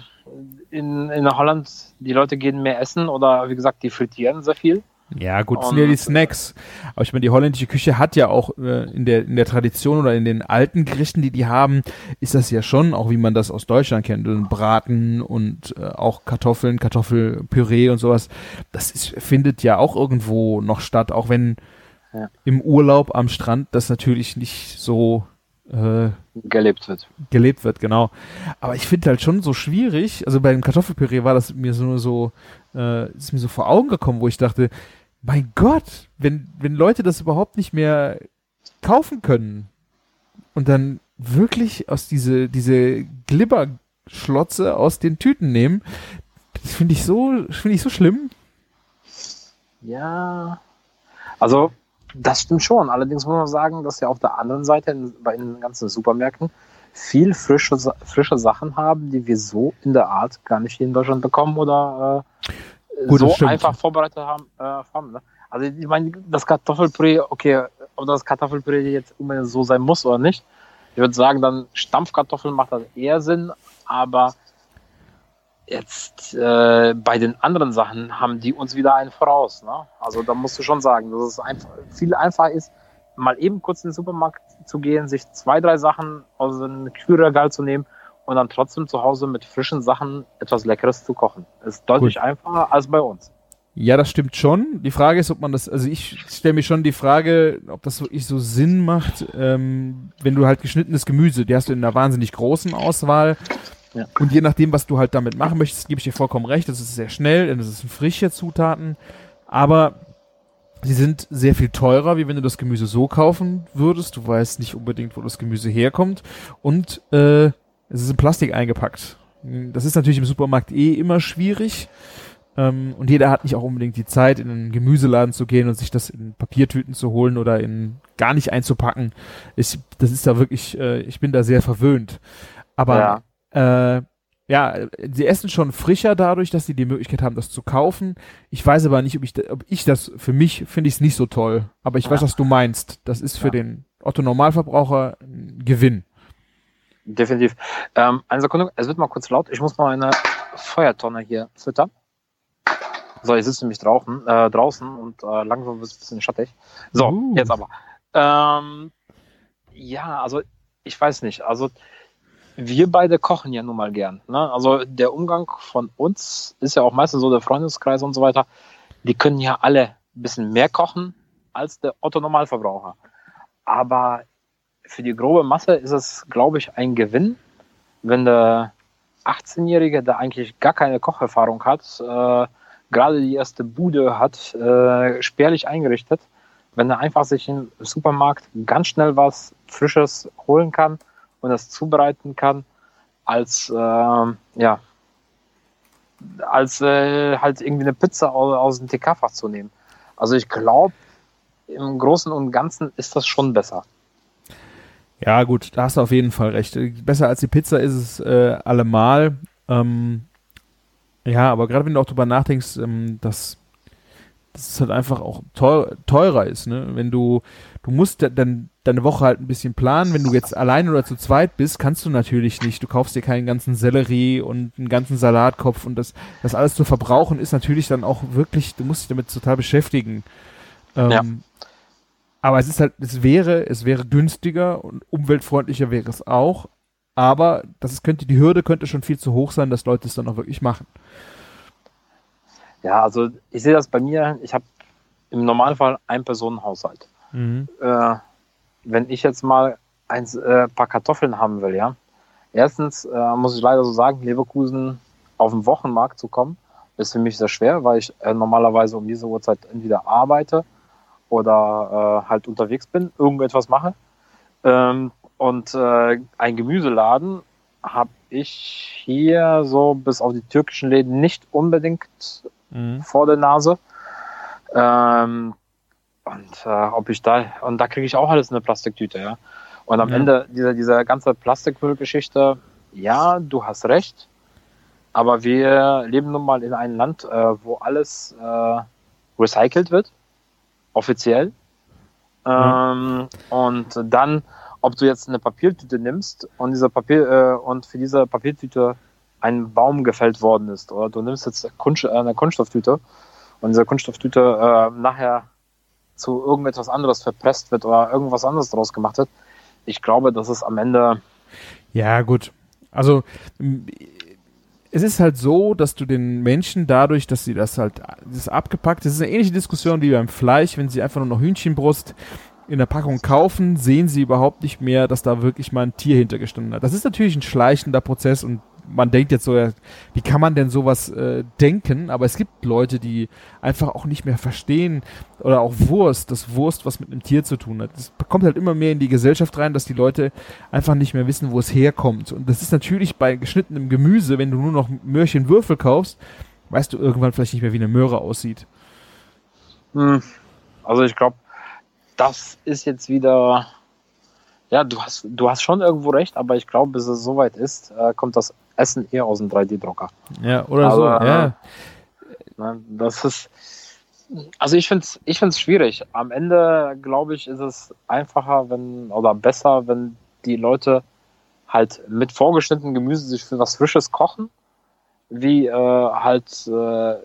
in, in Holland, die Leute gehen mehr essen oder wie gesagt, die frittieren sehr viel. Ja, gut, das sind ja die Und- Snacks. Aber ich meine, die holländische Küche hat ja auch äh, in, der, in der Tradition oder in den alten Gerichten, die die haben, ist das ja schon, auch wie man das aus Deutschland kennt, ein Braten und äh, auch Kartoffeln, Kartoffelpüree und sowas. Das ist, findet ja auch irgendwo noch statt, auch wenn Ja. im Urlaub am Strand das natürlich nicht so äh, gelebt wird. gelebt wird, genau. Aber ich finde halt schon so schwierig, also bei dem Kartoffelpüree war das mir so, so äh, ist mir so vor Augen gekommen, wo ich dachte, mein Gott, wenn, wenn Leute das überhaupt nicht mehr kaufen können und dann wirklich aus diese, diese Glibberschlotze aus den Tüten nehmen, das finde ich so, finde ich so schlimm. Ja. Also, das stimmt schon. Allerdings muss man sagen, dass wir auf der anderen Seite in, bei den ganzen Supermärkten viel frische, frische Sachen haben, die wir so in der Art gar nicht hier in Deutschland bekommen oder äh, Gut, so stimmt. einfach vorbereitet haben. Äh, haben ne? Also ich meine, das Kartoffelpüree, okay, ob das Kartoffelpüree jetzt unbedingt so sein muss oder nicht. Ich würde sagen, dann Stampfkartoffeln macht das eher Sinn, aber jetzt äh, bei den anderen Sachen haben die uns wieder einen voraus. Ne? Also da musst du schon sagen, dass es einfach viel einfacher ist, mal eben kurz in den Supermarkt zu gehen, sich zwei, drei Sachen aus dem Kühlregal zu nehmen und dann trotzdem zu Hause mit frischen Sachen etwas Leckeres zu kochen. ist deutlich Gut. einfacher als bei uns. Ja, das stimmt schon. Die Frage ist, ob man das, also ich stelle mir schon die Frage, ob das wirklich so Sinn macht, ähm, wenn du halt geschnittenes Gemüse, die hast du in einer wahnsinnig großen Auswahl. Ja. Und je nachdem, was du halt damit machen möchtest, gebe ich dir vollkommen recht, das ist sehr schnell, es sind frische Zutaten, aber sie sind sehr viel teurer, wie wenn du das Gemüse so kaufen würdest. Du weißt nicht unbedingt, wo das Gemüse herkommt. Und äh, es ist in Plastik eingepackt. Das ist natürlich im Supermarkt eh immer schwierig. Ähm, und jeder hat nicht auch unbedingt die Zeit, in einen Gemüseladen zu gehen und sich das in Papiertüten zu holen oder in gar nicht einzupacken. Ich, das ist da wirklich, äh, ich bin da sehr verwöhnt. Aber äh, ja, sie essen schon frischer dadurch, dass sie die Möglichkeit haben, das zu kaufen. Ich weiß aber nicht, ob ich, ob ich das, für mich finde ich es nicht so toll. Aber ich weiß, Ja. was du meinst. Das ist für Ja. den Otto Normalverbraucher ein Gewinn. Definitiv. Ähm, eine Sekunde, es wird mal kurz laut. Ich muss mal eine Feuertonne hier füttern. So, ich sitze nämlich draußen, äh, draußen und äh, langsam wird es ein bisschen schattig. So, Uh. jetzt aber. Ähm, ja, also ich weiß nicht. Also wir beide kochen ja nun mal gern. Ne? Also der Umgang von uns ist ja auch meistens so der Freundeskreis und so weiter. Die können ja alle ein bisschen mehr kochen als der Otto Normalverbraucher. Aber für die grobe Masse ist es, glaube ich, ein Gewinn, wenn der 18-Jährige, der eigentlich gar keine Kocherfahrung hat, äh, gerade die erste Bude hat, äh, spärlich eingerichtet, wenn er einfach sich im Supermarkt ganz schnell was Frisches holen kann und das zubereiten kann, als äh, ja als äh, halt irgendwie eine Pizza aus, aus dem TK-Fach zu nehmen. Also ich glaube, im Großen und Ganzen ist das schon besser. Ja, gut, da hast du auf jeden Fall recht. Besser als die Pizza ist es äh, allemal. Ähm, ja, aber gerade wenn du auch drüber nachdenkst, ähm, dass, dass es halt einfach auch teuer, teurer ist, ne? Wenn du, du musst dann deine Woche halt ein bisschen planen. Wenn du jetzt allein oder zu zweit bist, kannst du natürlich nicht. Du kaufst dir keinen ganzen Sellerie und einen ganzen Salatkopf und das, das alles zu verbrauchen ist natürlich dann auch wirklich, du musst dich damit total beschäftigen. Ähm, ja. Aber es ist halt, es wäre, es wäre günstiger und umweltfreundlicher wäre es auch. Aber das ist, könnte, die Hürde könnte schon viel zu hoch sein, dass Leute es dann auch wirklich machen. Ja, also ich sehe das bei mir, ich habe im Normalfall ein Personenhaushalt. Mhm. Äh, wenn ich jetzt mal ein äh, paar Kartoffeln haben will, ja. Erstens äh, muss ich leider so sagen, Leverkusen auf dem Wochenmarkt zu kommen, ist für mich sehr schwer, weil ich äh, normalerweise um diese Uhrzeit entweder arbeite oder äh, halt unterwegs bin, irgendetwas mache. Ähm, und äh, ein Gemüseladen habe ich hier so bis auf die türkischen Läden nicht unbedingt mhm. vor der Nase. Ähm, und äh, ob ich da, und da kriege ich auch alles in eine Plastiktüte, ja. Und am ja. Ende dieser, dieser ganze Plastikmüllgeschichte, ja, du hast recht, aber wir leben nun mal in einem Land, äh, wo alles äh, recycelt wird offiziell. Ähm, und dann, ob du jetzt eine Papiertüte nimmst und dieser Papier äh, und für diese Papiertüte ein Baum gefällt worden ist, oder du nimmst jetzt Kunst, äh, eine Kunststofftüte und diese Kunststofftüte äh, nachher zu irgendetwas anderes verpresst wird oder irgendwas anderes daraus gemacht wird. Ich glaube, dass es am Ende. Ja, gut. Also es ist halt so, dass du den Menschen dadurch, dass sie das halt, das ist abgepackt, das ist eine ähnliche Diskussion wie beim Fleisch, wenn sie einfach nur noch Hühnchenbrust in der Packung kaufen, sehen sie überhaupt nicht mehr, dass da wirklich mal ein Tier hintergestanden hat. Das ist natürlich ein schleichender Prozess und man denkt jetzt so, wie kann man denn sowas äh, denken? Aber es gibt Leute, die einfach auch nicht mehr verstehen oder auch Wurst, das Wurst, was mit einem Tier zu tun hat. Das kommt halt immer mehr in die Gesellschaft rein, dass die Leute einfach nicht mehr wissen, wo es herkommt. Und das ist natürlich bei geschnittenem Gemüse, wenn du nur noch Möhrchenwürfel kaufst, weißt du irgendwann vielleicht nicht mehr, wie eine Möhre aussieht. Hm. Also ich glaube, das ist jetzt wieder ja, du hast, du hast schon irgendwo recht, aber ich glaube, bis es soweit ist, äh, kommt das Essen eher aus dem 3D-Drucker. Ja, oder aber, so, ja. Äh, ne, das ist, also ich finde es ich find's schwierig. Am Ende, glaube ich, ist es einfacher, wenn, oder besser, wenn die Leute halt mit vorgeschnittenem Gemüse sich für was Frisches kochen, wie äh, halt äh,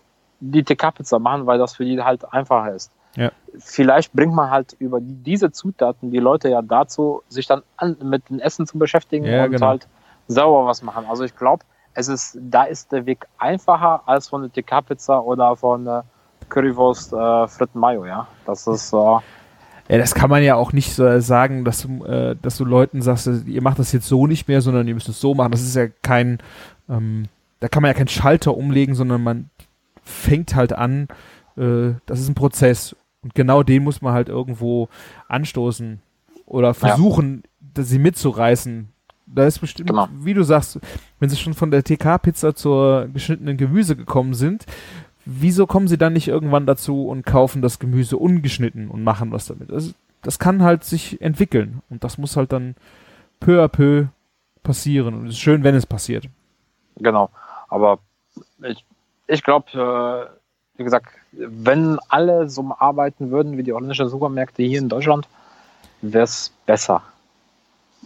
die TK-Pizza machen, weil das für die halt einfacher ist. Ja. Vielleicht bringt man halt über diese Zutaten die Leute ja dazu, sich dann an, mit dem Essen zu beschäftigen ja, und genau. halt sauber was machen. Also ich glaube, es ist, da ist der Weg einfacher als von der TK-Pizza oder von der Currywurst äh, Fritten Mayo, ja. Das ist äh, ja, das kann man ja auch nicht so sagen, dass du, äh, dass du Leuten sagst, ihr macht das jetzt so nicht mehr, sondern ihr müsst es so machen. Das ist ja kein, ähm, da kann man ja keinen Schalter umlegen, sondern man fängt halt an, äh, das ist ein Prozess und genau den muss man halt irgendwo anstoßen oder versuchen, ja. sie mitzureißen. Da ist bestimmt, genau. wie du sagst, wenn sie schon von der TK-Pizza zur geschnittenen Gemüse gekommen sind, wieso kommen sie dann nicht irgendwann dazu und kaufen das Gemüse ungeschnitten und machen was damit? Das, das kann halt sich entwickeln und das muss halt dann peu à peu passieren und es ist schön, wenn es passiert. Genau, aber ich, ich glaube, äh wie gesagt, wenn alle so arbeiten würden wie die holländischen Supermärkte hier in Deutschland, wäre es besser.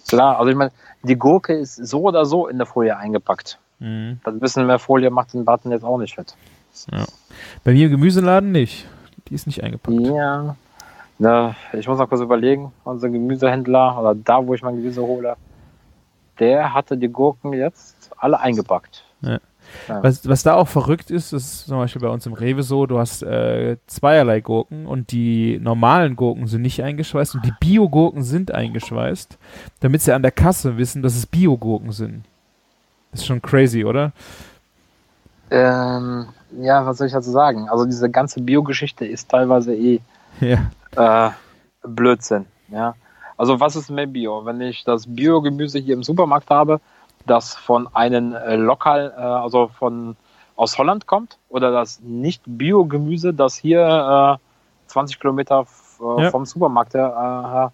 Klar, also ich meine, die Gurke ist so oder so in der Folie eingepackt. Mhm. Das bisschen mehr Folie macht den Button jetzt auch nicht fett. Ja. Bei mir im Gemüseladen nicht. Die ist nicht eingepackt. Ja. Ne, ich muss noch kurz überlegen, unser Gemüsehändler oder da, wo ich mein Gemüse hole, der hatte die Gurken jetzt alle eingepackt. Ja. Was, was da auch verrückt ist, ist zum Beispiel bei uns im Rewe so, du hast äh, zweierlei Gurken und die normalen Gurken sind nicht eingeschweißt und die Bio-Gurken sind eingeschweißt, damit sie an der Kasse wissen, dass es Bio-Gurken sind. ist schon crazy, oder? Ähm, ja, was soll ich dazu sagen? Also diese ganze Bio-Geschichte ist teilweise eh Ja. äh, Blödsinn. Ja. Also was ist mehr Bio? Wenn ich das Bio-Gemüse hier im Supermarkt habe, das von einem äh, lokal, äh, also von aus Holland kommt, oder das nicht Bio-Gemüse, das hier äh, 20 Kilometer äh, Ja. vom Supermarkt her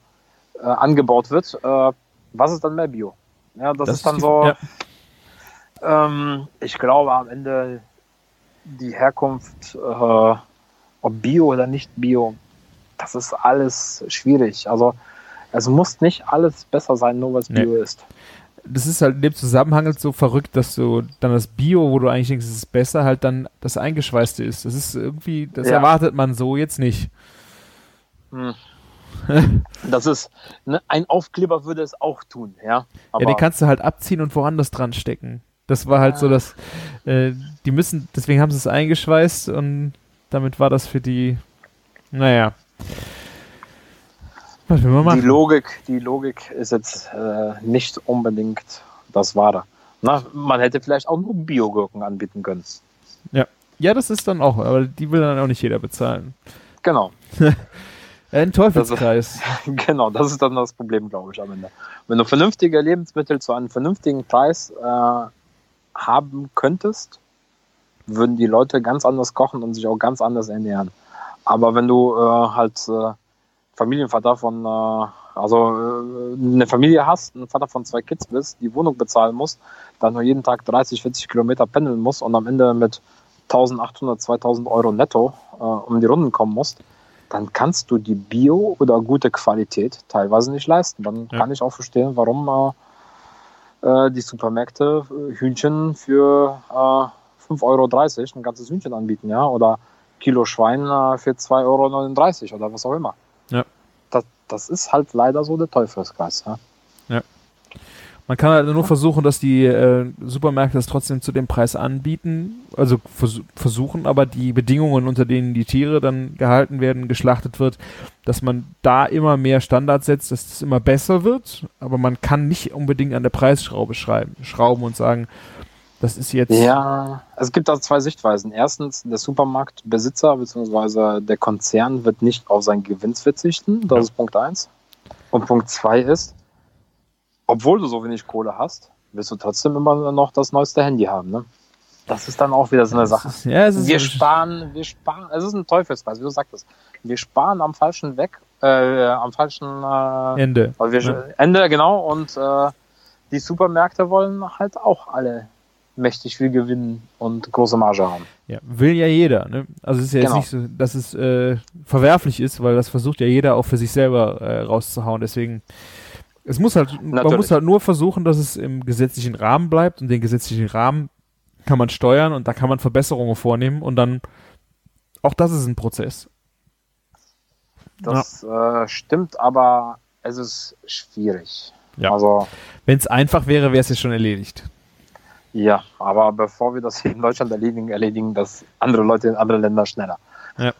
äh, äh, angebaut wird, was ist dann mehr Bio? Ja, das, ist dann die- so. Ja. Ähm, ich glaube am Ende die Herkunft, ob Bio oder nicht Bio, das ist alles schwierig. Also es muss nicht alles besser sein, nur weil es Nee. Bio ist. Das ist halt in dem Zusammenhang halt so verrückt, dass du dann das Bio, wo du eigentlich denkst, es ist besser, halt dann das Eingeschweißte ist. Das ist irgendwie, das Ja. erwartet man so jetzt nicht. Hm. Das ist, ne, ein Aufkleber würde es auch tun, ja. Aber ja, den kannst du halt abziehen und woanders dran stecken. Das war halt so, Ah. dass äh, die müssen, deswegen haben sie es eingeschweißt und damit war das für die, naja. Was will man die machen? Logik, die Logik ist jetzt äh, nicht unbedingt das Wahre. Na, man hätte vielleicht auch nur Biogurken anbieten können. Ja, das ist dann auch, aber die will dann auch nicht jeder bezahlen. Genau. Ein Teufelskreis. Genau, das ist dann das Problem, glaube ich, am Ende. Wenn du vernünftige Lebensmittel zu einem vernünftigen Preis äh, haben könntest, würden die Leute ganz anders kochen und sich auch ganz anders ernähren. Aber wenn du äh, halt äh, Familienvater von, äh, also äh, eine Familie hast, ein Vater von zwei Kids bist, die Wohnung bezahlen musst, dann nur jeden Tag 30, 40 Kilometer pendeln musst und am Ende mit 1800, 2000 Euro netto äh, um die Runden kommen musst, dann kannst du die Bio oder gute Qualität teilweise nicht leisten. Dann Ja. kann ich auch verstehen, warum äh, äh, die Supermärkte äh, Hühnchen für äh, 5,30 Euro ein ganzes Hühnchen anbieten, ja, oder Kilo Schwein äh, für 2,39 Euro oder was auch immer. Ja. Das, das ist halt leider so der Teufelskreis. Ja? Man kann halt nur versuchen, dass die äh, Supermärkte es trotzdem zu dem Preis anbieten, also vers versuchen, aber die Bedingungen, unter denen die Tiere dann gehalten werden, geschlachtet wird, dass man da immer mehr Standards setzt, dass es immer besser wird, aber man kann nicht unbedingt an der Preisschraube schreiben, schrauben und sagen, das ist jetzt Ja, es gibt da zwei Sichtweisen. Erstens, der Supermarktbesitzer bzw. der Konzern wird nicht auf seinen Gewinn verzichten. Das Ja. ist Punkt eins. Und Punkt zwei ist, obwohl du so wenig Kohle hast, wirst du trotzdem immer noch das neueste Handy haben. Ne? Das ist dann auch wieder so eine Sache. Ja, Wir sparen, wir sparen, es ist ein Teufelskreis, wie du sagtest. Wir sparen am falschen weg, äh, am falschen äh, Ende. wir Ja. Ende, genau, und äh, die Supermärkte wollen halt auch alle mächtig viel gewinnen und große Marge haben. Ja, will ja jeder. Ne? Also es ist ja Genau. jetzt nicht so, dass es äh, verwerflich ist, weil das versucht ja jeder auch für sich selber äh, rauszuhauen. Deswegen, es muss halt, man Natürlich. muss halt nur versuchen, dass es im gesetzlichen Rahmen bleibt und den gesetzlichen Rahmen kann man steuern und da kann man Verbesserungen vornehmen und dann auch das ist ein Prozess. Das äh, stimmt, aber es ist schwierig. Ja. Also, Wenn es einfach wäre, wäre es ja schon erledigt. Ja, aber bevor wir das hier in Deutschland erledigen, erledigen das andere Leute in anderen Ländern schneller. Ja.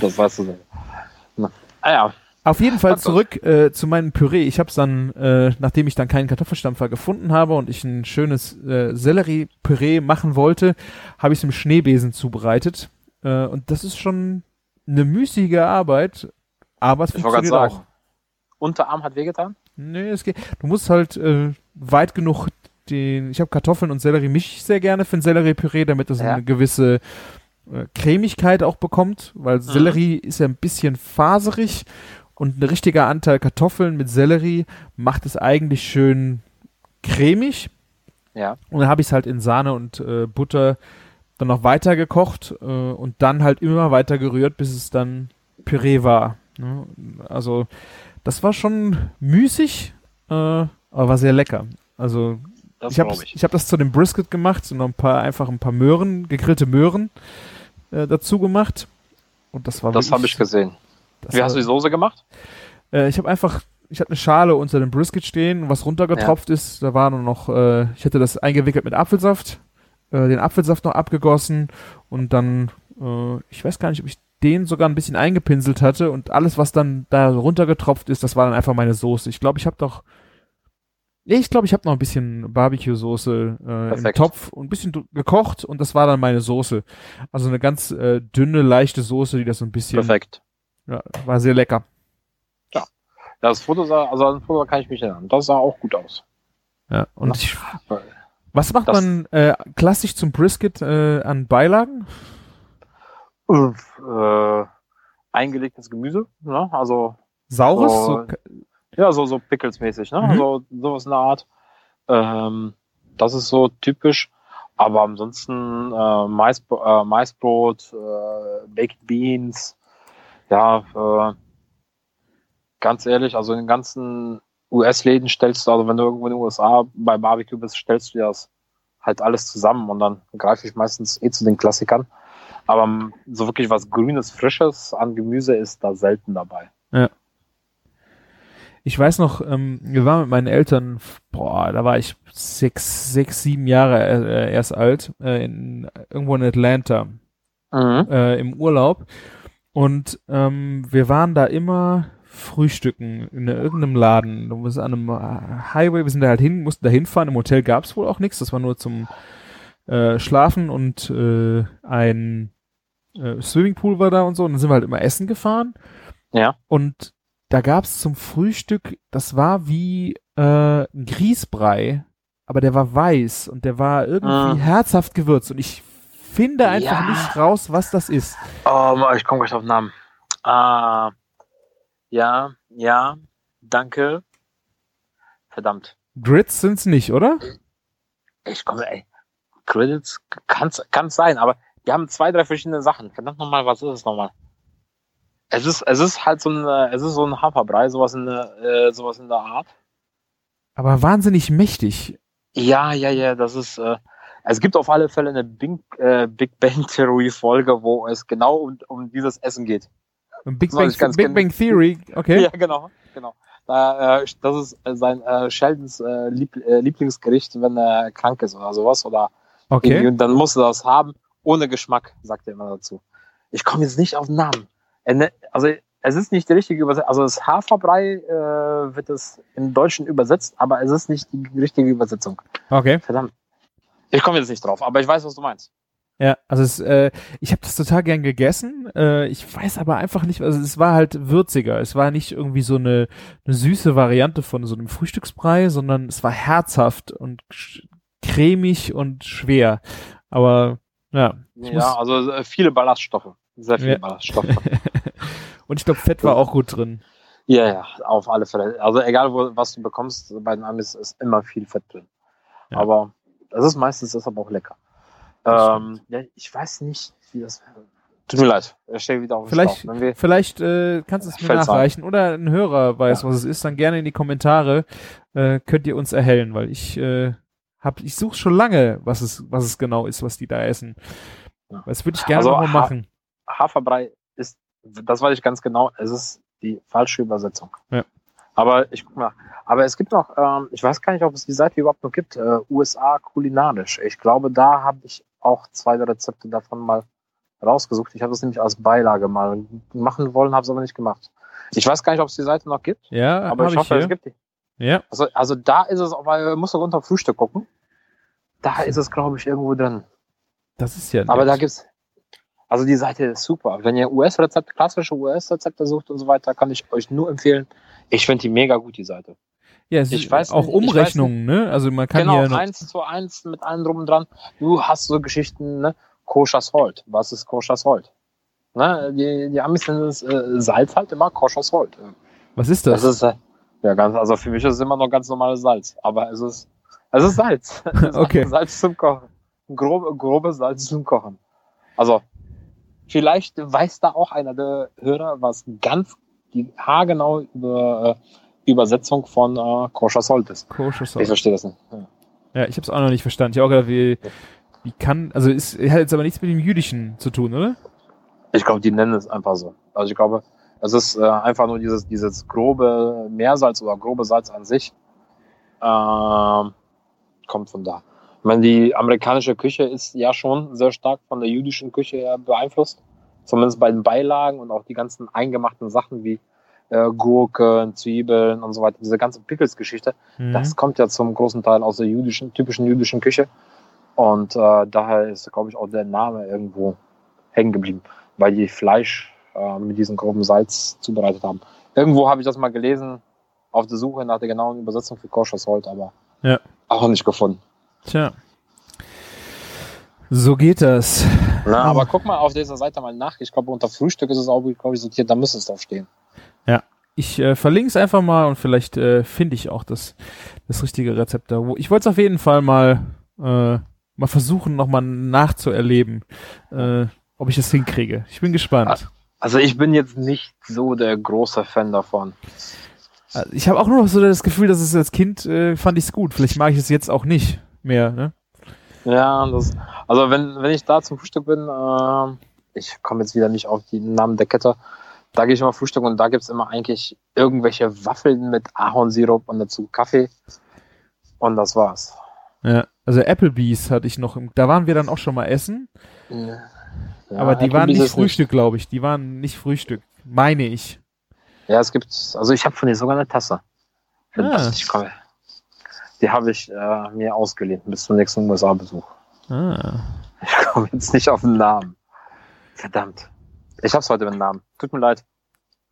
Das weißt du selber. Na, ah ja, Auf jeden Fall Ach so. zurück äh, zu meinem Püree. Ich habe es dann, äh, nachdem ich dann keinen Kartoffelstampfer gefunden habe und ich ein schönes äh, Sellerie-Püree machen wollte, habe ich es im Schneebesen zubereitet. Äh, und das ist schon eine müßige Arbeit, aber es ich funktioniert auch. Unterarm hat wehgetan? Nee, es geht. Du musst halt äh, weit genug den. Ich habe Kartoffeln und Sellerie mische ich sehr gerne für ein Sellerie-Püree, damit das Ja. eine gewisse äh, Cremigkeit auch bekommt, weil Mhm. Sellerie ist ja ein bisschen faserig und ein richtiger Anteil Kartoffeln mit Sellerie macht es eigentlich schön cremig. Ja. Und dann habe ich es halt in Sahne und äh, Butter dann noch weiter gekocht äh, und dann halt immer weiter gerührt, bis es dann Püree war. Ne? Also das war schon müßig, äh, aber war sehr lecker. Also Das ich habe ich. ich hab das zu dem Brisket gemacht und noch ein paar einfach ein paar Möhren, gegrillte Möhren äh, dazu gemacht und das war Das habe ich gesehen. Wie hast du die Soße gemacht? Äh, ich habe einfach, ich hatte eine Schale unter dem Brisket stehen, was runtergetropft ist. Da war nur noch, äh, ich hätte das eingewickelt mit Apfelsaft, äh, den Apfelsaft noch abgegossen und dann, äh, ich weiß gar nicht, ob ich den sogar ein bisschen eingepinselt hatte und alles, was dann da runtergetropft ist, das war dann einfach meine Soße. Ich glaube, ich habe doch, ich glaube, ich habe noch ein bisschen Barbecue-Soße äh, im. Topf und ein bisschen gekocht und das war dann meine Soße. Also eine ganz äh, dünne, leichte Soße, die das so ein bisschen, Perfekt. ja, war sehr lecker. Ja, das Foto sah, also an das Foto kann ich mich erinnern. Das sah auch gut aus. Ja, und ich, Was macht Das- man äh, klassisch zum Brisket äh, an Beilagen? Äh, eingelegtes Gemüse, ne? Also Saures? Oh. So, Ja, so, so Pickles-mäßig, ne? Mhm. Also sowas in der Art. Ähm, das ist so typisch. Aber ansonsten äh, Mais, äh, Maisbrot, äh, Baked Beans, ja, äh, ganz ehrlich, also in den ganzen US-Läden stellst du, also wenn du irgendwo in den USA bei Barbecue bist, stellst du dir das halt alles zusammen und dann greife ich meistens eh zu den Klassikern. Aber so wirklich was Grünes, Frisches an Gemüse ist da selten dabei. Ich weiß noch, ähm, wir waren mit meinen Eltern, boah, da war ich sechs, sechs, sieben Jahre äh, erst alt, äh, in, irgendwo in Atlanta Mhm. äh, im Urlaub. Und ähm, wir waren da immer frühstücken in irgendeinem Laden. Du musst an einem äh, Highway, wir sind da halt hin, mussten da hinfahren. Im Hotel gab's wohl auch nichts. Das war nur zum äh, Schlafen und äh, ein äh, Swimmingpool war da und so. Und dann sind wir halt immer essen gefahren. Ja. Und da gab's zum Frühstück, das war wie äh, ein Grießbrei, aber der war weiß und der war irgendwie Mm. herzhaft gewürzt. Und ich finde einfach Ja. nicht raus, was das ist. Oh, ich komme gleich auf den Namen. Ah, ja, ja, danke. Verdammt. Grits sind's nicht, oder? Ich komme, ey. Credits kann's, kann's sein, aber die haben zwei, drei verschiedene Sachen. Verdammt nochmal, was ist es nochmal? Es ist, es ist halt so ein, äh, es ist so ein Haferbrei, sowas in der, äh, sowas in der Art. Aber wahnsinnig mächtig. Ja, ja, ja, das ist, äh, es gibt auf alle Fälle eine Big, äh, Big Bang Theory Folge, wo es genau um, um dieses Essen geht. Und Big, Bang, ganz Big Bang Theory, okay. Ja, genau, genau. Da, äh, das ist äh, sein äh, Sheldons äh, Lieb äh, Lieblingsgericht, wenn er krank ist oder sowas. Oder Okay. und dann musst du das haben, ohne Geschmack, sagt er immer dazu. Ich komme jetzt nicht auf den Namen. Er ne- Also es ist nicht die richtige Übersetzung. Also das Haferbrei äh, wird es im Deutschen übersetzt, aber es ist nicht die richtige Übersetzung. Okay. Verdammt. Ich komme jetzt nicht drauf, aber ich weiß, was du meinst. Ja, also es, äh, ich habe das total gern gegessen. Äh, ich weiß aber einfach nicht, also es war halt würziger. Es war nicht irgendwie so eine, eine süße Variante von so einem Frühstücksbrei, sondern es war herzhaft und cremig und schwer. Aber ja. Ja, also äh, viele Ballaststoffe. Sehr viele Ja. Ballaststoffe. und ich glaube, Fett war auch gut drin. Ja, ja, auf alle Fälle. Also egal, wo, was du bekommst, bei den Amis ist immer viel Fett drin. Ja. Aber es ist meistens ist aber auch lecker. Das Ähm, ja, ich weiß nicht, wie das. Tut mir leid, ich stehe wieder auf dem Vielleicht, wir, vielleicht äh, kannst du es mir Fällt's an. nachreichen oder ein Hörer weiß, Ja. was es ist, dann gerne in die Kommentare äh, könnt ihr uns erhellen, weil ich äh, hab, ich suche schon lange, was es, was es genau ist, was die da essen. Ja. Das würde ich gerne Also, mal ha- machen. Haferbrei ist, das weiß ich ganz genau, es ist die falsche Übersetzung. Ja. Aber ich guck mal. Aber es gibt noch, ähm, ich weiß gar nicht, ob es die Seite überhaupt noch gibt, äh, USA kulinarisch. Ich glaube, da habe ich auch zwei Rezepte davon mal rausgesucht. Ich habe das nämlich als Beilage mal machen wollen, habe es aber nicht gemacht. Ich weiß gar nicht, ob es die Seite noch gibt, Ja, aber ich hoffe, hier. es gibt die. Ja, Also, also da ist es, weil musst du unter Frühstück gucken. Da ist es, glaube ich, irgendwo drin. das ist ja. Aber nett. da gibt's, also die Seite ist super. Wenn ihr US-Rezepte, klassische US-Rezepte sucht und so weiter, kann ich euch nur empfehlen. Ich finde die mega gut, die Seite. ja, es ich ist weiß auch nicht- ich weiß Umrechnungen, ne? Also man kann genau, hier noch, eins zu eins mit allem drum und dran. Du hast so Geschichten, ne? Koscher Salt. Was ist Koscher Salt? Ne? Die, die Amis nennen es äh, Salz halt immer Koscher Salt. was ist das? Das ist, äh, ja, ganz, also für mich ist es immer noch ganz normales Salz. Aber es ist, es ist Salz. Okay. Salz zum Kochen. Grobe, grobe Salz zum Kochen. Also, vielleicht weiß da auch einer der Hörer, was ganz die haargenau über, äh, Übersetzung von äh, Koscher Salt ist. Koscher Ich Sauce. verstehe das nicht. Ja. Ja, ich habe es auch noch nicht verstanden. Ich hab auch gedacht, wie, wie kann, also ist, hat jetzt aber nichts mit dem Jüdischen zu tun, oder? Ich glaube, die nennen es einfach so. Also ich glaube, Es ist äh, einfach nur dieses, dieses grobe Meersalz oder grobe Salz an sich. Ähm, kommt von da. Ich meine, die amerikanische Küche ist ja schon sehr stark von der jüdischen Küche beeinflusst. Zumindest bei den Beilagen und auch die ganzen eingemachten Sachen wie äh, Gurken, Zwiebeln und so weiter. Diese ganze Pickles-Geschichte, Mhm. das kommt ja zum großen Teil aus der jüdischen, typischen jüdischen Küche. Und äh, daher ist, glaube ich, auch der Name irgendwo hängen geblieben, weil die Fleisch äh, mit diesem groben Salz zubereitet haben. Irgendwo habe ich das mal gelesen, auf der Suche nach der genauen Übersetzung für Koscher Salt, aber Ja. auch nicht gefunden. Tja. So geht das. Na, aber guck mal auf dieser Seite mal nach. Ich glaube, unter Frühstück ist es auch, glaube ich, sortiert, da müsste es drauf stehen. Ich äh, verlinke es einfach mal und vielleicht äh, finde ich auch das, das richtige Rezept da. Ich wollte es auf jeden Fall mal, äh, mal versuchen, nochmal nachzuerleben, äh, ob ich das hinkriege. Ich bin gespannt. Also ich bin jetzt nicht so der große Fan davon. Also Ich habe auch nur noch so das Gefühl, dass es als Kind äh, fand ich es gut. Vielleicht mag ich es jetzt auch nicht mehr. Ne? Ja, das, also wenn, wenn ich da zum Frühstück bin, äh, ich komme jetzt wieder nicht auf die Namen der Kette, da gehe ich immer Frühstück und da gibt's immer eigentlich irgendwelche Waffeln mit Ahornsirup und dazu Kaffee. Und das war's. Ja. Also Applebee's hatte ich noch. Im, da waren wir dann auch schon mal essen, Ja, aber die waren Applebee's nicht ist Frühstück, glaube ich. Die waren nicht Frühstück, meine ich. Ja, es gibt, also ich habe von dir sogar eine Tasse. Für Ah. das ich komme. Die habe ich äh, mir ausgeliehen bis zum nächsten USA-Besuch. Ah. Ich komme jetzt nicht auf den Namen. Verdammt. Ich hab's heute mit dem Namen. Tut mir leid.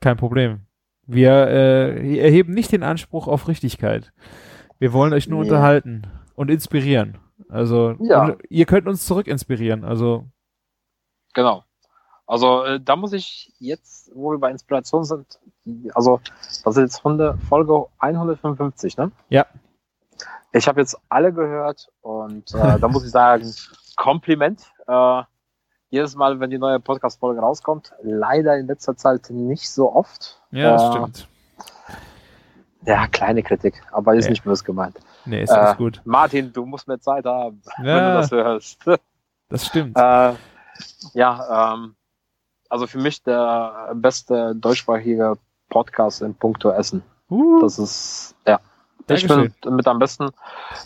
Kein Problem. Wir äh, erheben nicht den Anspruch auf Richtigkeit. Wir wollen euch nur Nee. unterhalten und inspirieren. Also Ja. ihr könnt uns zurück inspirieren. Also Genau. Also äh, da muss ich jetzt, wo wir bei Inspiration sind, also das ist jetzt Hunde, Folge 155, ne? Ja. Ich habe jetzt alle gehört und äh, da muss ich sagen, Kompliment. Äh, jedes Mal, wenn die neue Podcast-Folge rauskommt, leider in letzter Zeit nicht so oft. ja, das Äh, stimmt. Ja, kleine Kritik, aber ist Ja. nicht böse gemeint. Nee, ist äh, alles gut. Martin, du musst mehr Zeit haben, wenn du Ja, das hörst. das stimmt. Äh, ja, ähm, also für mich der beste deutschsprachige Podcast in puncto Essen. Uh, Das ist, ja. Ich bin mit am besten.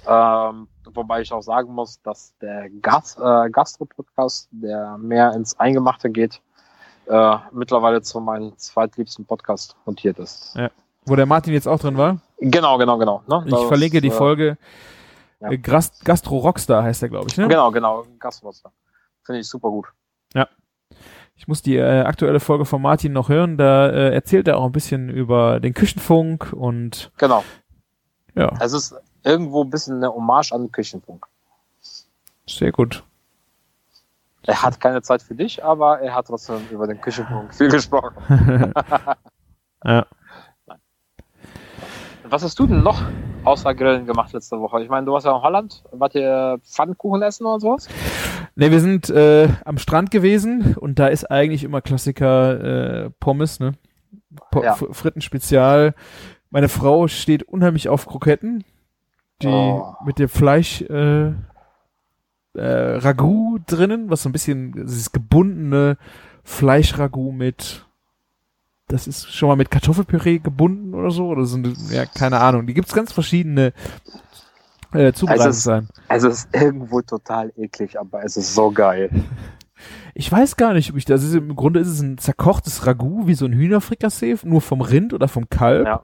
Ähm, wobei ich auch sagen muss, dass der Gas, äh, Gastro-Podcast, der mehr ins Eingemachte geht, äh, mittlerweile zu meinem zweitliebsten Podcast montiert ist. wo der Martin jetzt auch drin war. Genau, genau, genau. Ne? Ich Das, verlinke die äh, Folge. ja. Äh, Gast Gastro Rockstar heißt der, glaube ich. Ne? Genau, genau. Gastro. Finde ich super gut. Ich muss die äh, aktuelle Folge von Martin noch hören. Da äh, erzählt er auch ein bisschen über den Küchenfunk und Genau. Ja, Es ist irgendwo ein bisschen eine Hommage an den Küchenfunk. sehr gut. Er hat keine Zeit für dich, aber er hat trotzdem über den Küchenfunk viel gesprochen. Ja. Was hast du denn noch außer Grillen gemacht letzte Woche? Ich meine, du warst ja in Holland. Wart ihr Pfannkuchen essen oder sowas? Ne, wir sind äh, am Strand gewesen und da ist eigentlich immer Klassiker äh, Pommes, ne? Po Ja. Frittenspezial. Meine Frau steht unheimlich auf Kroketten, die Oh. mit dem Fleisch äh, äh, Ragout drinnen, was so ein bisschen dieses gebundene Fleischragout mit das ist schon mal mit Kartoffelpüree gebunden oder so oder so ja keine Ahnung. Die gibt's ganz verschiedene äh, Zubereitungsweisen. Also es ist irgendwo total eklig, aber es ist so geil. Ich weiß gar nicht, ob ich das ist. Im Grunde ist es ein zerkochtes Ragout, wie so ein Hühnerfrikassee, nur vom Rind oder vom Kalb. Ja.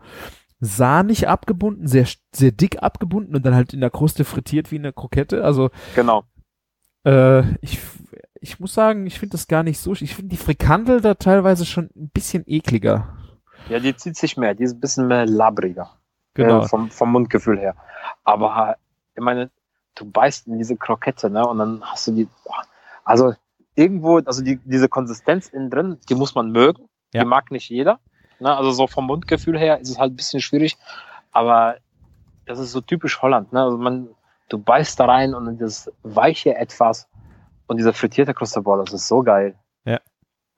Sahnig abgebunden, sehr, sehr dick abgebunden und dann halt in der Kruste frittiert wie eine Krokette. Also, Genau. äh, ich, ich muss sagen, ich finde das gar nicht so. Ich finde die Frikandel da teilweise schon ein bisschen ekliger. Ja, die zieht sich mehr. Die ist ein bisschen mehr labriger. Genau. Äh, vom, vom Mundgefühl her. Aber ich meine, du beißt in diese Krokette, ne? Und dann hast du die. Also irgendwo, also die, diese Konsistenz innen drin, die muss man mögen. Ja. Die mag nicht jeder. Ne? Also so vom Mundgefühl her ist es halt ein bisschen schwierig. Aber das ist so typisch Holland. Ne? Also man, du beißt da rein und das weiche etwas und diese frittierte Kruste, boah, das ist so geil. Ja.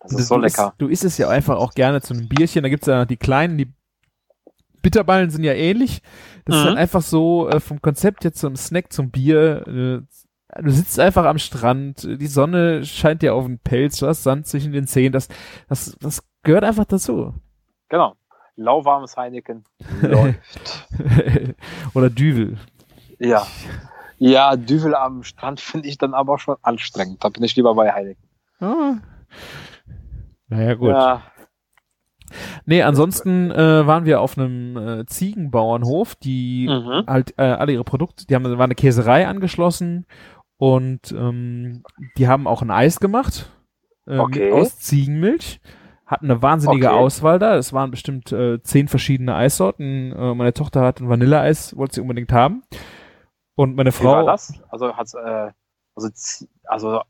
Das ist so du lecker. Isst, du isst es ja einfach auch gerne zu einem Bierchen. Da gibt's ja noch die kleinen, die Bitterballen sind ja ähnlich. Das ist Mhm. dann einfach so äh, vom Konzept jetzt zum Snack, zum Bier. Äh, du sitzt einfach am Strand, die Sonne scheint dir auf den Pelz, du hast Sand zwischen den Zähnen. Das, das, das gehört einfach dazu. Genau. Lauwarmes Heineken läuft. Oder Düvel. Ja. Ja, Düvel am Strand finde ich dann aber schon anstrengend. Da bin ich lieber bei Heineken. Ah. Naja, gut. Ja, Nee, ansonsten äh, waren wir auf einem äh, Ziegenbauernhof, die mhm. halt äh, alle ihre Produkte, die haben war eine Käserei angeschlossen und ähm, die haben auch ein Eis gemacht ähm, Okay. aus Ziegenmilch. Hatten eine wahnsinnige Okay. Auswahl da. Es waren bestimmt äh, zehn verschiedene Eissorten. Äh, meine Tochter hat ein Vanilleeis, wollte sie unbedingt haben. Und meine Wie war Frau. das? Also hat's, äh, also, also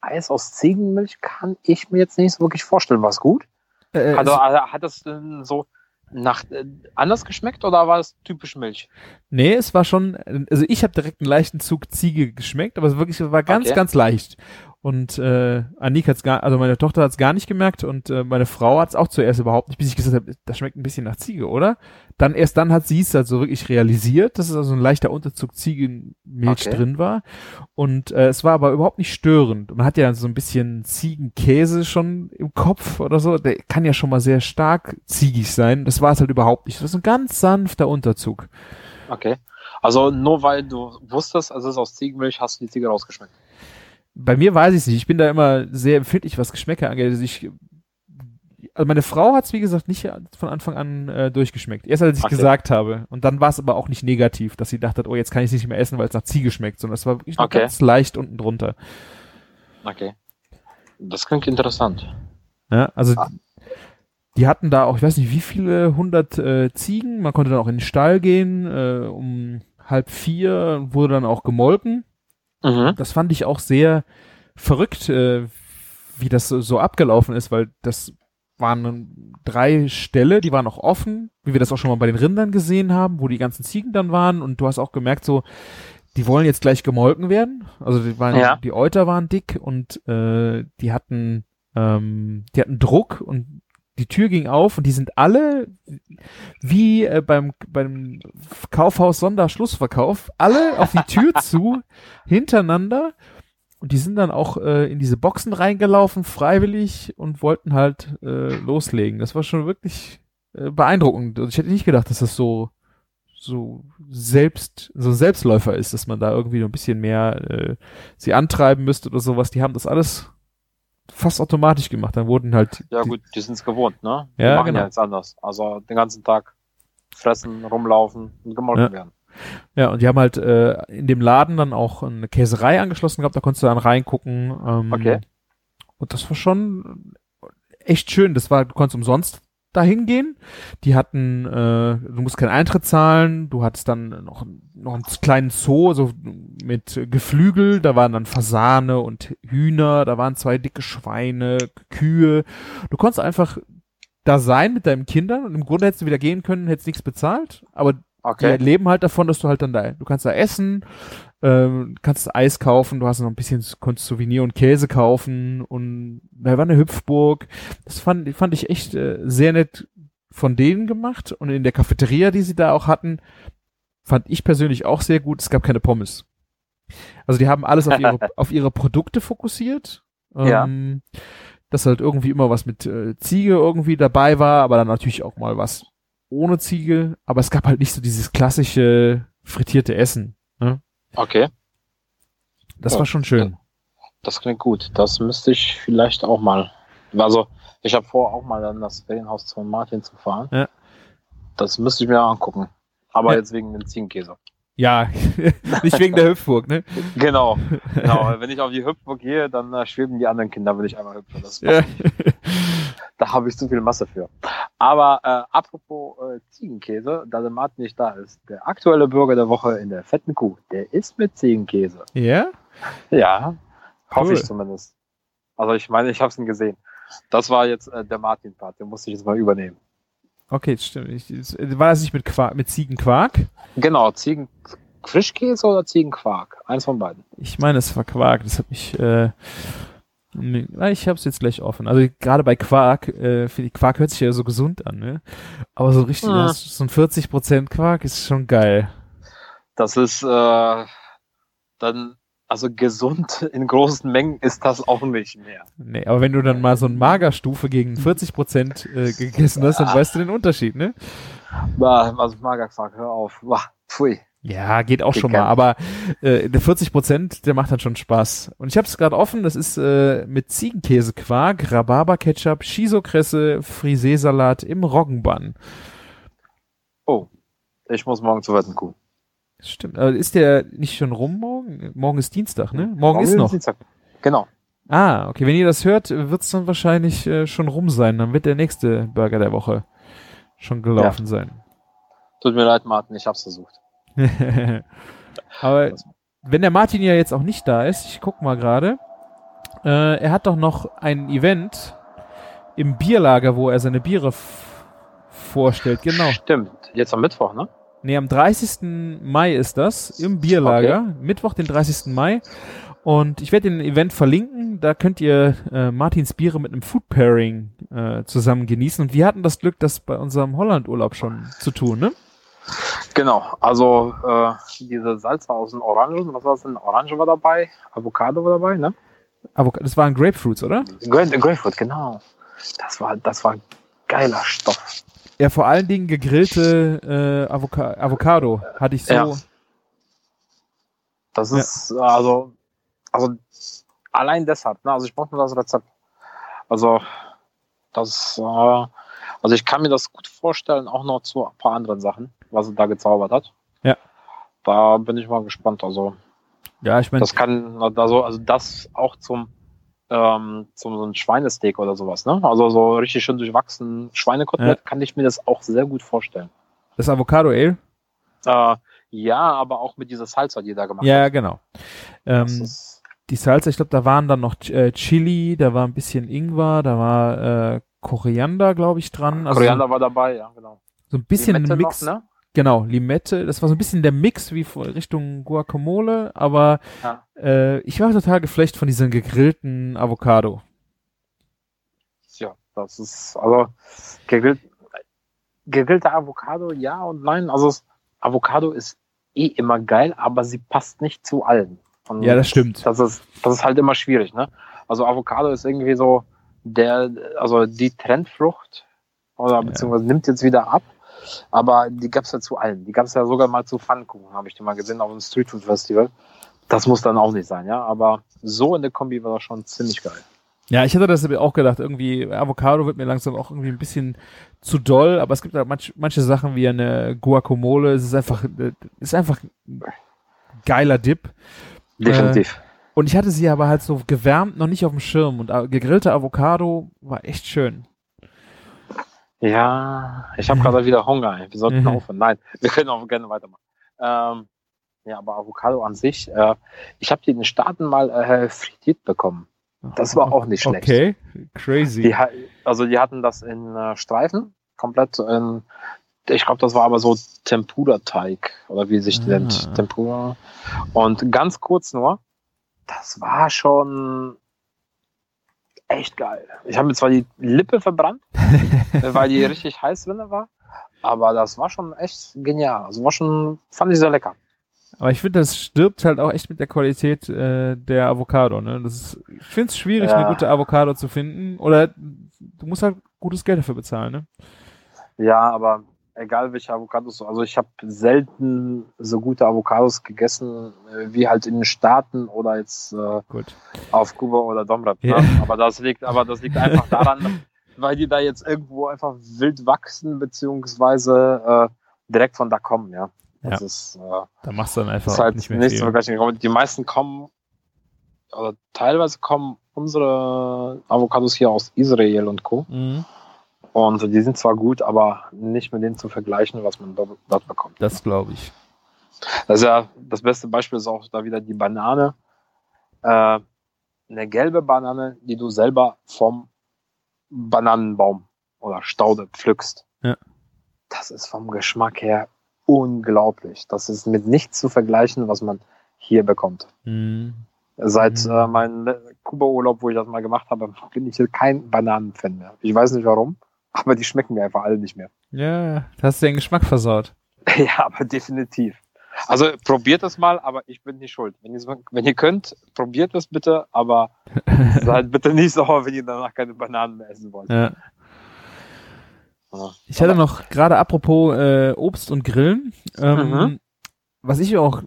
Eis aus Ziegenmilch kann ich mir jetzt nicht so wirklich vorstellen. War es gut? Äh, Also, es- also hat das denn so nach äh, anders geschmeckt oder war es typisch Milch? Nee, es war schon, also ich habe direkt einen leichten Zug Ziege geschmeckt, aber es wirklich war ganz, Okay. ganz leicht. Und äh, Anik hat's gar, also meine Tochter hat's gar nicht gemerkt und äh, meine Frau hat's auch zuerst überhaupt nicht, bis ich gesagt habe, das schmeckt ein bisschen nach Ziege, oder? Dann erst dann hat sie es also wirklich realisiert, dass es also ein leichter Unterzug Ziegenmilch Okay. drin war. Und äh, es war aber überhaupt nicht störend. Man hat ja so ein bisschen Ziegenkäse schon im Kopf oder so. Der kann ja schon mal sehr stark ziegig sein. Das war es halt überhaupt nicht. Das ist ein ganz sanfter Unterzug. Okay. Also nur weil du wusstest, es ist aus Ziegenmilch, hast du die Ziege rausgeschmeckt. Bei mir weiß ich nicht. Ich bin da immer sehr empfindlich, was Geschmäcker angeht. Also ich, also meine Frau hat es, wie gesagt, nicht von Anfang an äh, durchgeschmeckt. Erst als ich Okay. gesagt habe. Und dann war es aber auch nicht negativ, dass sie dachte, oh, jetzt kann ich es nicht mehr essen, weil es nach Ziege schmeckt, sondern es war wirklich nur Okay. ganz leicht unten drunter. Okay. Das klingt interessant. Ja, also Ah. die hatten da auch, ich weiß nicht, wie viele hundert äh, Ziegen. Man konnte dann auch in den Stall gehen. Äh, um halb vier wurde dann auch gemolken. Mhm. Das fand ich auch sehr verrückt, äh, wie das so, abgelaufen ist, weil das waren drei Ställe, die waren auch offen, wie wir das auch schon mal bei den Rindern gesehen haben, wo die ganzen Ziegen dann waren und du hast auch gemerkt, so, die wollen jetzt gleich gemolken werden. Also die waren, Ja. die Euter waren dick und äh, die hatten, ähm, die hatten Druck und die Tür ging auf und die sind alle wie äh, beim beim Kaufhaus Sonderschlussverkauf alle auf die Tür zu hintereinander und die sind dann auch äh, in diese Boxen reingelaufen freiwillig und wollten halt äh, loslegen. Das war schon wirklich äh, beeindruckend. Und ich hätte nicht gedacht, dass das so so selbst so ein Selbstläufer ist, dass man da irgendwie noch ein bisschen mehr äh, sie antreiben müsste oder sowas. Die haben das alles fast automatisch gemacht. Dann wurden halt Ja die, gut, die sind es gewohnt, ne? Die Ja, machen genau. ja jetzt anders. Also den ganzen Tag fressen, rumlaufen und gemolken Ja. werden. Ja, und die haben halt äh, in dem Laden dann auch eine Käserei angeschlossen gehabt, da konntest du dann reingucken. Ähm, Okay. Und das war schon echt schön. Das war, du konntest umsonst dahin gehen. Die hatten, äh, du musst keinen Eintritt zahlen, du hattest dann noch, noch einen kleinen Zoo, so mit Geflügel, da waren dann Fasane und Hühner, da waren zwei dicke Schweine, Kühe. Du konntest einfach da sein mit deinen Kindern und im Grunde hättest du wieder gehen können, hättest nichts bezahlt, aber Okay. die leben halt davon, dass du halt dann da, du kannst da essen, ähm, kannst Eis kaufen, du hast noch ein bisschen, konntest Souvenir und Käse kaufen und da war eine Hüpfburg. Das fand, fand ich echt äh, sehr nett von denen gemacht und in der Cafeteria, die sie da auch hatten, fand ich persönlich auch sehr gut. Es gab keine Pommes. Also die haben alles auf ihre, auf ihre Produkte fokussiert. Ja. Ähm, dass halt irgendwie immer was mit äh, Ziege irgendwie dabei war, aber dann natürlich auch mal was ohne Ziege. Aber es gab halt nicht so dieses klassische frittierte Essen. Okay. Das Ja. war schon schön. Das klingt gut. Das müsste ich vielleicht auch mal. Also, ich habe vor, auch mal an das Ferienhaus von Martin zu fahren. Ja. Das müsste ich mir angucken. Aber Ja. jetzt wegen dem Ziegenkäse. Ja, nicht wegen der Hüpfburg, ne? Genau. genau. Wenn ich auf die Hüpfburg gehe, dann äh, schweben die anderen Kinder, wenn ich einmal hüpfe. Das Ja. Da habe ich zu viel Masse für. Aber äh, apropos äh, Ziegenkäse, da der Martin nicht da ist, der aktuelle Bürger der Woche in der fetten Kuh, der ist mit Ziegenkäse. ja? Ja, hoffe Cool. ich zumindest. Also ich meine, ich habe es ihn gesehen. Das war jetzt äh, der Martin-Part, den musste ich jetzt mal übernehmen. Okay, stimmt. Ich, war das nicht mit, Quark, mit Ziegenquark? Genau, Ziegen Frischkäse oder Ziegenquark? Eins von beiden. Ich meine, es war Quark. Das hat mich. Äh, ich hab's jetzt gleich offen. Also gerade bei Quark, äh, finde ich, Quark hört sich ja so gesund an, ne? Aber so richtig, Ah. das- so ein 40% Quark ist schon geil. Das ist äh, dann also gesund in großen Mengen ist das auch nicht mehr. Nee, aber wenn du dann mal so ein Magerstufe gegen 40 Prozent äh, gegessen hast, dann weißt du den Unterschied, ne? Bah, Also Mager gesagt, hör auf. Bah, pfui. Ja, geht auch Geht schon mal, aber äh, der 40 Prozent, der macht dann schon Spaß. Und ich habe es gerade offen, das ist äh, mit Ziegenkäsequark, Rhabarber-Ketchup, Shiso-Kresse, Friseesalat im Roggenbann. Oh, ich muss morgen zu Wetten Kuh. Stimmt, aber ist der nicht schon rum morgen? Morgen ist Dienstag, ne? Morgen ist noch. Dienstag. Genau. Ah, okay, wenn ihr das hört, wird's dann wahrscheinlich äh, schon rum sein. Dann wird der nächste Burger der Woche schon gelaufen sein. Tut mir leid, Martin, ich hab's versucht. Aber wenn der Martin ja jetzt auch nicht da ist, ich guck mal gerade, äh, er hat doch noch ein Event im Bierlager, wo er seine Biere vorstellt. Genau. Stimmt. Jetzt am Mittwoch, ne? Nee, am 30. Mai ist das, im Bierlager. Mittwoch, den 30. Mai. Und ich werde den Event verlinken. Da könnt ihr äh, Martins Biere mit einem Food Pairing äh, zusammen genießen. Und wir hatten das Glück, das bei unserem Holland-Urlaub schon zu tun, ne? Genau. Also äh, diese Salze aus den Orangen, was war das denn? Orange war dabei, Avocado war dabei, ne? Avoc das waren Grapefruits, oder? Gra Grapefruit, genau. Das war, das war geiler Stoff. Ja, vor allen Dingen gegrillte äh, Avoca Avocado hatte ich so. Ja. Das Ja. ist äh, also, also allein deshalb, ne? Also ich brauche nur das Rezept. Also das, äh, also ich kann mir das gut vorstellen, auch noch zu ein paar anderen Sachen, was er da gezaubert hat. Ja. Da bin ich mal gespannt. Also Ja, ich meine, das kann, also, also das auch zum, ähm, zum so ein Schweinesteak oder sowas, ne? Also so richtig schön durchwachsen Schweinekotelett kann ich mir das auch sehr gut vorstellen. das Avocado Ale. Äh, ja, aber auch mit dieser Salsa, die da gemacht Ja, hat. genau. Ähm, die Salsa, ich glaube, da waren dann noch äh, Chili, da war ein bisschen Ingwer, da war äh, Koriander, glaube ich, dran. Also Koriander war dabei, ja, genau. so, ein bisschen ein Mix. Noch, ne? Genau, Limette. Das war so ein bisschen der Mix wie vor Richtung Guacamole, aber Ja. äh, ich war total geflecht von diesem gegrillten Avocado. Ja, das ist, also, gegrillt, gegrillte Avocado, ja und nein. Also, es- Avocado ist eh immer geil, aber sie passt nicht zu allen. Und Ja, das stimmt. das ist, das ist halt immer schwierig, ne? Also, Avocado ist irgendwie so der, also die Trendfrucht, oder beziehungsweise nimmt jetzt wieder ab. Aber die gab's ja zu allen. Die gab's ja sogar mal zu Pfannkuchen, habe ich die mal gesehen auf einem Streetfood Festival. Das muss dann auch nicht sein, ja. Aber so in der Kombi war das schon ziemlich geil. Ja, ich hatte das auch gedacht, irgendwie Avocado wird mir langsam auch irgendwie ein bisschen zu doll, aber es gibt halt manch, manche Sachen wie eine Guacamole, es ist einfach, äh, ist einfach ein geiler Dip. Definitiv. Und ich hatte sie aber halt so gewärmt noch nicht auf dem Schirm und äh, gegrillte Avocado war echt schön. Ja, ich habe gerade wieder Hunger. Wir sollten Mhm. aufhören. Nein, wir können auch gerne weitermachen. Ähm, ja, aber Avocado an sich, äh, ich habe die in den Staaten mal äh, frittiert bekommen. Das war auch nicht schlecht. Okay, crazy. Die, also die hatten das in äh, Streifen, komplett in, ich glaube, das war aber so Tempura-Teig oder wie sich Ah. nennt. Tempura. Und ganz kurz nur, das war schon echt geil. Ich habe mir zwar die Lippe verbrannt, weil die richtig heiß drin war, aber das war schon echt genial. Also war schon, fand ich sehr lecker. Aber ich finde, das stirbt halt auch echt mit der Qualität äh, der Avocado. Ne? Das ist, ich finde es schwierig, Ja. eine gute Avocado zu finden. Oder du musst halt gutes Geld dafür bezahlen. Ne? Ja, aber egal welche Avocados, also ich habe selten so gute Avocados gegessen, äh, wie halt in den Staaten oder jetzt äh, auf Kuba oder Domrep. Ne? Ja. Aber das liegt, aber das liegt einfach daran, weil die da jetzt irgendwo einfach wild wachsen, beziehungsweise äh, direkt von da kommen, ja. Das Ja. ist, äh, Da machst du dann einfach ist halt nicht mehr nicht so viel. Die meisten kommen, oder teilweise kommen unsere Avocados hier aus Israel und Co. Mhm. Und die sind zwar gut, aber nicht mit denen zu vergleichen, was man dort, bekommt. Das glaube ich. Das ja das beste Beispiel ist auch da wieder die Banane. Äh, eine gelbe Banane, die du selber vom Bananenbaum oder Staude pflückst. Ja. Das ist vom Geschmack her unglaublich. Das ist mit nichts zu vergleichen, was man hier bekommt. Mhm. Seit Mhm. äh, meinem Kuba-Urlaub, wo ich das mal gemacht habe, bin ich hier kein Bananenfan mehr. Ich weiß nicht warum, aber die schmecken mir einfach alle nicht mehr. Ja, da hast du den Geschmack versaut. ja, aber definitiv. Also probiert es mal, aber ich bin nicht schuld. Wenn, wenn ihr könnt, probiert es bitte, aber seid bitte nicht sauer, wenn ihr danach keine Bananen mehr essen wollt. Ja. Ich hatte noch gerade apropos äh, Obst und Grillen, ähm, mhm. was ich auch,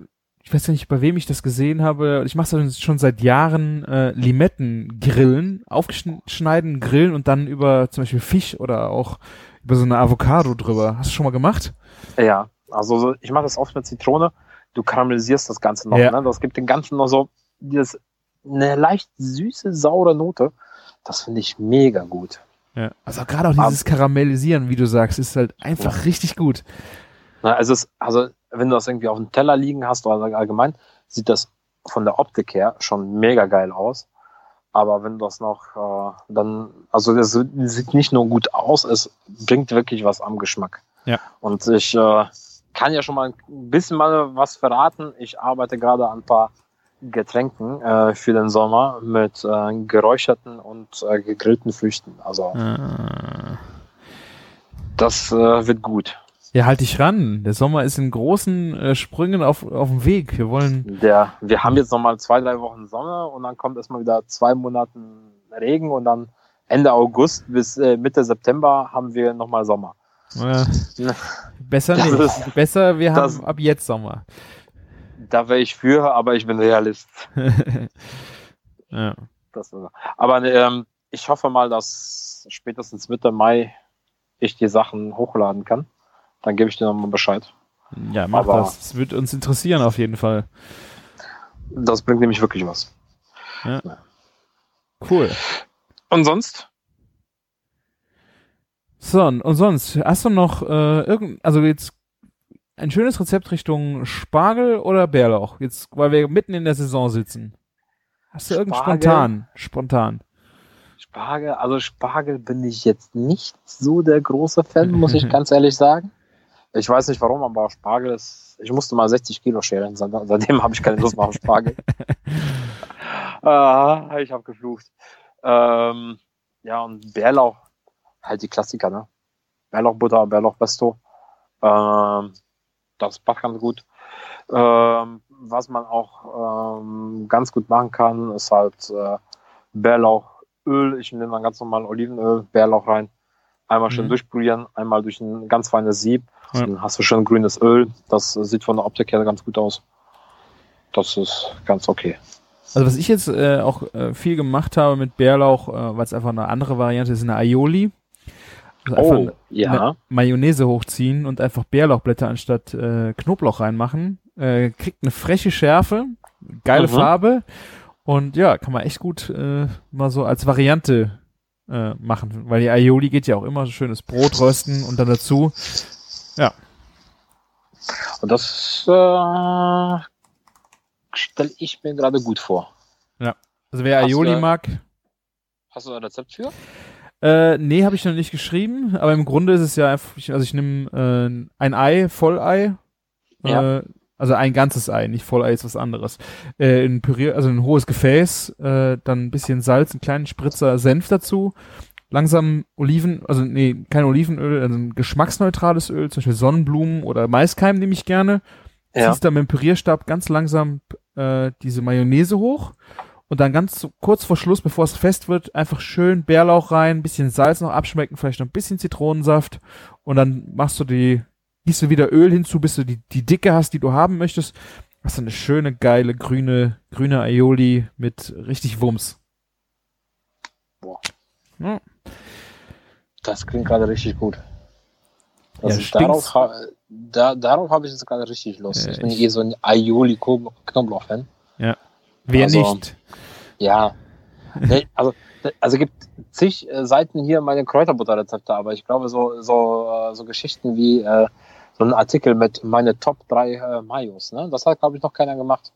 ich weiß ja nicht, bei wem ich das gesehen habe, ich mache das schon seit Jahren, äh, Limetten grillen, aufschneiden, grillen und dann über zum Beispiel Fisch oder auch über so eine Avocado drüber. Hast du schon mal gemacht? Ja, also ich mache das oft mit Zitrone. Du karamellisierst das Ganze noch. Ja. Ne? Das gibt den Ganzen noch so dieses, eine leicht süße, saure Note. Das finde ich mega gut. Ja, also gerade auch dieses Karamellisieren, wie du sagst, ist halt einfach ja. richtig gut. Na, also, es, also wenn du das irgendwie auf dem Teller liegen hast oder allgemein, sieht das von der Optik her schon mega geil aus. Aber wenn das noch äh, dann, also das sieht nicht nur gut aus, es bringt wirklich was am Geschmack. Ja. Und ich äh, kann ja schon mal ein bisschen mal was verraten. Ich arbeite gerade an ein paar Getränken äh, für den Sommer mit äh, geräucherten und äh, gegrillten Früchten. Also ah. das äh, wird gut. Ja, halt dich ran. Der Sommer ist in großen äh, Sprüngen auf, auf dem Weg. Wir wollen. Der, wir haben jetzt noch mal zwei, drei Wochen Sonne und dann kommt erstmal wieder zwei Monaten Regen und dann Ende August bis äh, Mitte September haben wir noch mal Sommer. Ja. Besser nicht. Ist, Besser, wir haben das, ab jetzt Sommer. Da wäre ich für, aber ich bin Realist. ja. Das, aber ähm, ich hoffe mal, dass spätestens Mitte Mai ich die Sachen hochladen kann. Dann gebe ich dir nochmal Bescheid. Ja, mach aber das. Das wird uns interessieren auf jeden Fall. Das bringt nämlich wirklich was. Ja. Cool. Und sonst? So, und sonst, hast du noch äh, irgend, also jetzt ein schönes Rezept Richtung Spargel oder Bärlauch? Jetzt, weil wir mitten in der Saison sitzen. Hast du irgendein spontan? Spontan. Spargel, also Spargel bin ich jetzt nicht so der große Fan, muss ich ganz ehrlich sagen. Ich weiß nicht warum, aber Spargel ist, ich musste mal 60 Kilo schälen, seitdem habe ich keine Lust mehr auf Spargel. ah, ich habe geflucht. Ähm, ja, und Bärlauch, halt die Klassiker, ne? Bärlauchbutter, Bärlauchpesto. Ähm, das passt ganz gut. Ähm, was man auch ähm, ganz gut machen kann, ist halt äh, Bärlauchöl. Ich nehme dann ganz normal Olivenöl, Bärlauch rein. Einmal schön mhm. durchprobieren, einmal durch ein ganz feines Sieb. Ja. Dann hast du schön grünes Öl. Das sieht von der Optik her ganz gut aus. Das ist ganz okay. Also was ich jetzt äh, auch äh, viel gemacht habe mit Bärlauch, äh, weil es einfach eine andere Variante ist, eine Aioli. Also oh, ja. Mayonnaise hochziehen und einfach Bärlauchblätter anstatt äh, Knoblauch reinmachen. Äh, kriegt eine freche Schärfe, geile mhm. Farbe und ja, kann man echt gut äh, mal so als Variante äh, machen, weil die Aioli geht ja auch immer so schönes Brot rösten und dann dazu, ja. Und das äh, stelle ich mir gerade gut vor. Ja, also wer Aioli mag. Hast du ein Rezept für? Äh, nee, habe ich noch nicht geschrieben, aber im Grunde ist es ja einfach, also ich nehme äh, ein Ei, Vollei, ja. äh, also ein ganzes Ei, nicht Vollei ist was anderes. Äh, in Pürier, also ein hohes Gefäß, äh, dann ein bisschen Salz, einen kleinen Spritzer Senf dazu, langsam Oliven, also nee, kein Olivenöl, also ein geschmacksneutrales Öl, zum Beispiel Sonnenblumen oder Maiskeim nehme ich gerne. Ja. Ziehst dann mit dem Pürierstab ganz langsam äh, diese Mayonnaise hoch und dann ganz kurz vor Schluss, bevor es fest wird, einfach schön Bärlauch rein, bisschen Salz noch abschmecken, vielleicht noch ein bisschen Zitronensaft und dann machst du die, gießt du wieder Öl hinzu, bis du die, die Dicke hast, die du haben möchtest. Hast du eine schöne, geile, grüne, grüne Aioli mit richtig Wumms. Boah. Ja. Das klingt gerade richtig gut. Also ja, darauf, da, darauf habe ich jetzt gerade richtig Lust. Äh, ich bin eh so ein Aioli-Knoblauch-Fan. Ja. Wer also, nicht? Ja. also, also gibt zig äh, Seiten hier meine Kräuterbutterrezepte, aber ich glaube, so, so, äh, so Geschichten wie äh, so ein Artikel mit meine Top 3 äh, Mayos, ne? Das hat, glaube ich, noch keiner gemacht.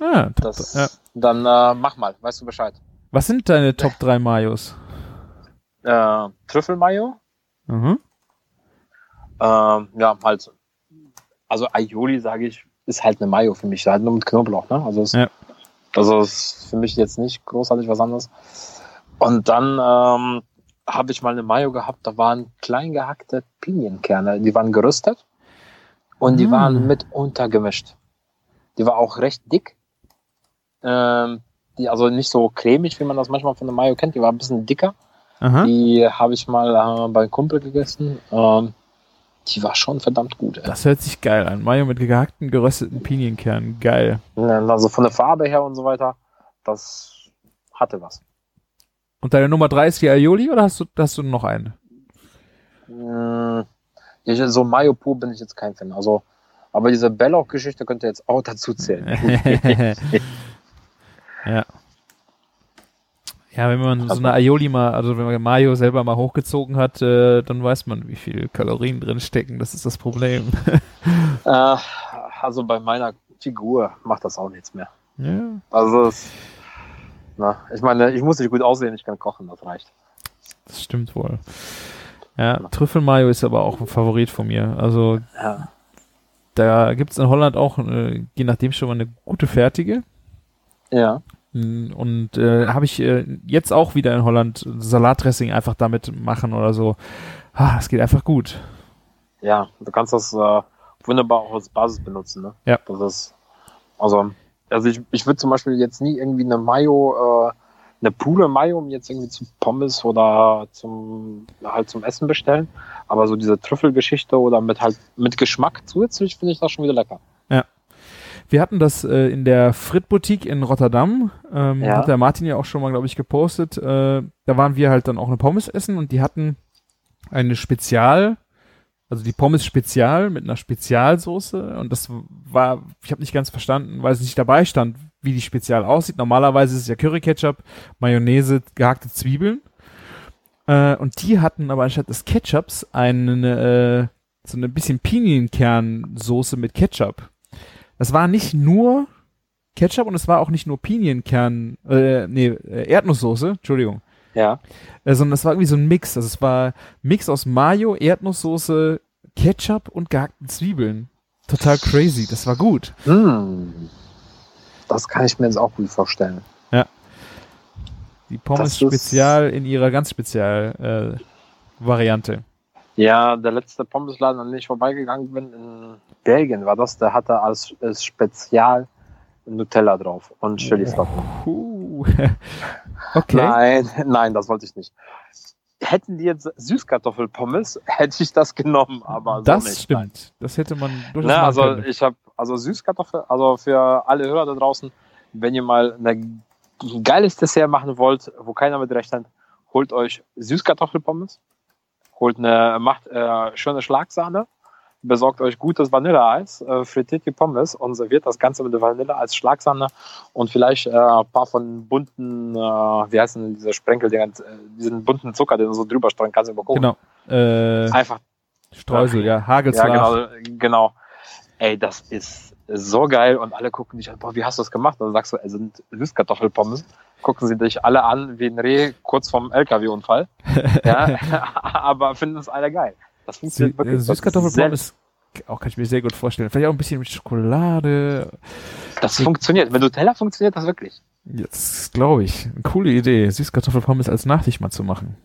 Ah, das, ja. Dann äh, mach mal, weißt du Bescheid. Was sind deine Top 3 Mayos? Äh, Trüffelmayo. Mhm. Ähm, ja, halt. Also Aioli, sage ich, ist halt eine Mayo für mich, halt nur mit Knoblauch, ne? Also es, ja. Also ist für mich jetzt nicht großartig was anderes. Und dann ähm, habe ich mal eine Mayo gehabt, da waren klein gehackte Pinienkerne, die waren geröstet. Und die Mm. waren mit untergemischt. Die war auch recht dick. Ähm, die also nicht so cremig, wie man das manchmal von der Mayo kennt. Die war ein bisschen dicker. Aha. Die habe ich mal äh, bei Kumpel gegessen. Ähm, die war schon verdammt gut. Ey. Das hört sich geil an. Mayo mit gehackten, gerösteten Pinienkernen. Geil. Also von der Farbe her und so weiter, das hatte was. Und deine Nummer drei ist die Aioli oder hast du, hast du noch eine? Ich, so Mayo pur bin ich jetzt kein Fan. Also, aber diese Belloc-Geschichte könnte jetzt auch dazu zählen. ja. Ja, wenn man so eine Aioli mal, also wenn man Mayo selber mal hochgezogen hat, äh, dann weiß man, wie viel Kalorien drin stecken. Das ist das Problem. äh, also bei meiner Figur macht das auch nichts mehr. ja. Also, es, na, ich meine, ich muss nicht gut aussehen, ich kann kochen, das reicht. Das stimmt wohl. Ja, Trüffelmayo ist aber auch ein Favorit von mir. Also Ja. da gibt's in Holland auch, äh, je nachdem schon mal eine gute fertige. Ja. Und äh, habe ich äh, jetzt auch wieder in Holland Salatdressing einfach damit machen oder so. Ah, das geht einfach gut. Ja, du kannst das äh, wunderbar auch als Basis benutzen, ne? Ja. Das ist, also, also ich, ich würde zum Beispiel jetzt nie irgendwie eine Mayo, äh, eine pure Mayo um jetzt irgendwie zu Pommes oder zum, halt zum Essen bestellen. Aber so diese Trüffelgeschichte oder mit halt, mit Geschmack zusätzlich finde ich das schon wieder lecker. Wir hatten das äh, in der Frit-Boutique in Rotterdam. Ähm, Ja. Hat der Martin ja auch schon mal, glaube ich, gepostet. Äh, da waren wir halt dann auch eine Pommes essen und die hatten eine Spezial, also die Pommes Spezial mit einer Spezialsoße. Und das war, ich habe nicht ganz verstanden, weil es nicht dabei stand, wie die Spezial aussieht. Normalerweise ist es ja Curry-Ketchup, Mayonnaise, gehackte Zwiebeln. Äh, und die hatten aber anstatt des Ketchups eine, äh, so eine bisschen Pinienkernsoße mit Ketchup. Das war nicht nur Ketchup und es war auch nicht nur Pinienkern, äh, nee, äh, Erdnusssoße, Entschuldigung, Ja. äh, sondern es war irgendwie so ein Mix. Also es war Mix aus Mayo, Erdnusssoße, Ketchup und gehackten Zwiebeln. Total crazy. Das war gut. Hm. Das kann ich mir jetzt auch gut vorstellen. Die Pommes Spezial in ihrer ganz Spezial äh, Variante. Ja, der letzte Pommesladen, an dem ich vorbeigegangen bin, in Belgien war das, der hatte als, als Spezial Nutella drauf und Chiliflocken. Okay. Nein, nein, das wollte ich nicht. Hätten die jetzt Süßkartoffelpommes, hätte ich das genommen, aber so das nicht. stimmt. Das hätte man durchaus Ne, machen also können. ich habe also Süßkartoffel, also für alle Hörer da draußen, wenn ihr mal ein geiles Dessert machen wollt, wo keiner mit rechnet, holt euch Süßkartoffelpommes, holt eine, macht äh, schöne Schlagsahne, besorgt euch gutes Vanilleeis, äh, frittiert die Pommes und serviert das Ganze mit der Vanille als Schlagsahne und vielleicht äh, ein paar von bunten, äh, wie heißen denn diese Sprenkel, äh, diesen bunten Zucker, den du so drüber streuen kannst über Kuchen. Genau. Äh, Einfach Streusel, ja. ja, Hagelslag. genau, genau. Ey, das ist so geil und alle gucken dich an, boah, wie hast du das gemacht? Und dann sagst du, es sind Süßkartoffelpommes. Gucken sie dich alle an wie ein Reh kurz vom LKW-Unfall. ja, aber finden es alle geil. Das Sü funktioniert äh, wirklich. Ist Süßkartoffelpommes auch kann ich mir sehr gut vorstellen. Vielleicht auch ein bisschen mit Schokolade. Das funktioniert. Mit Nutella funktioniert das wirklich. Das glaube ich. Eine coole Idee, Süßkartoffelpommes als Nachtisch mal zu machen.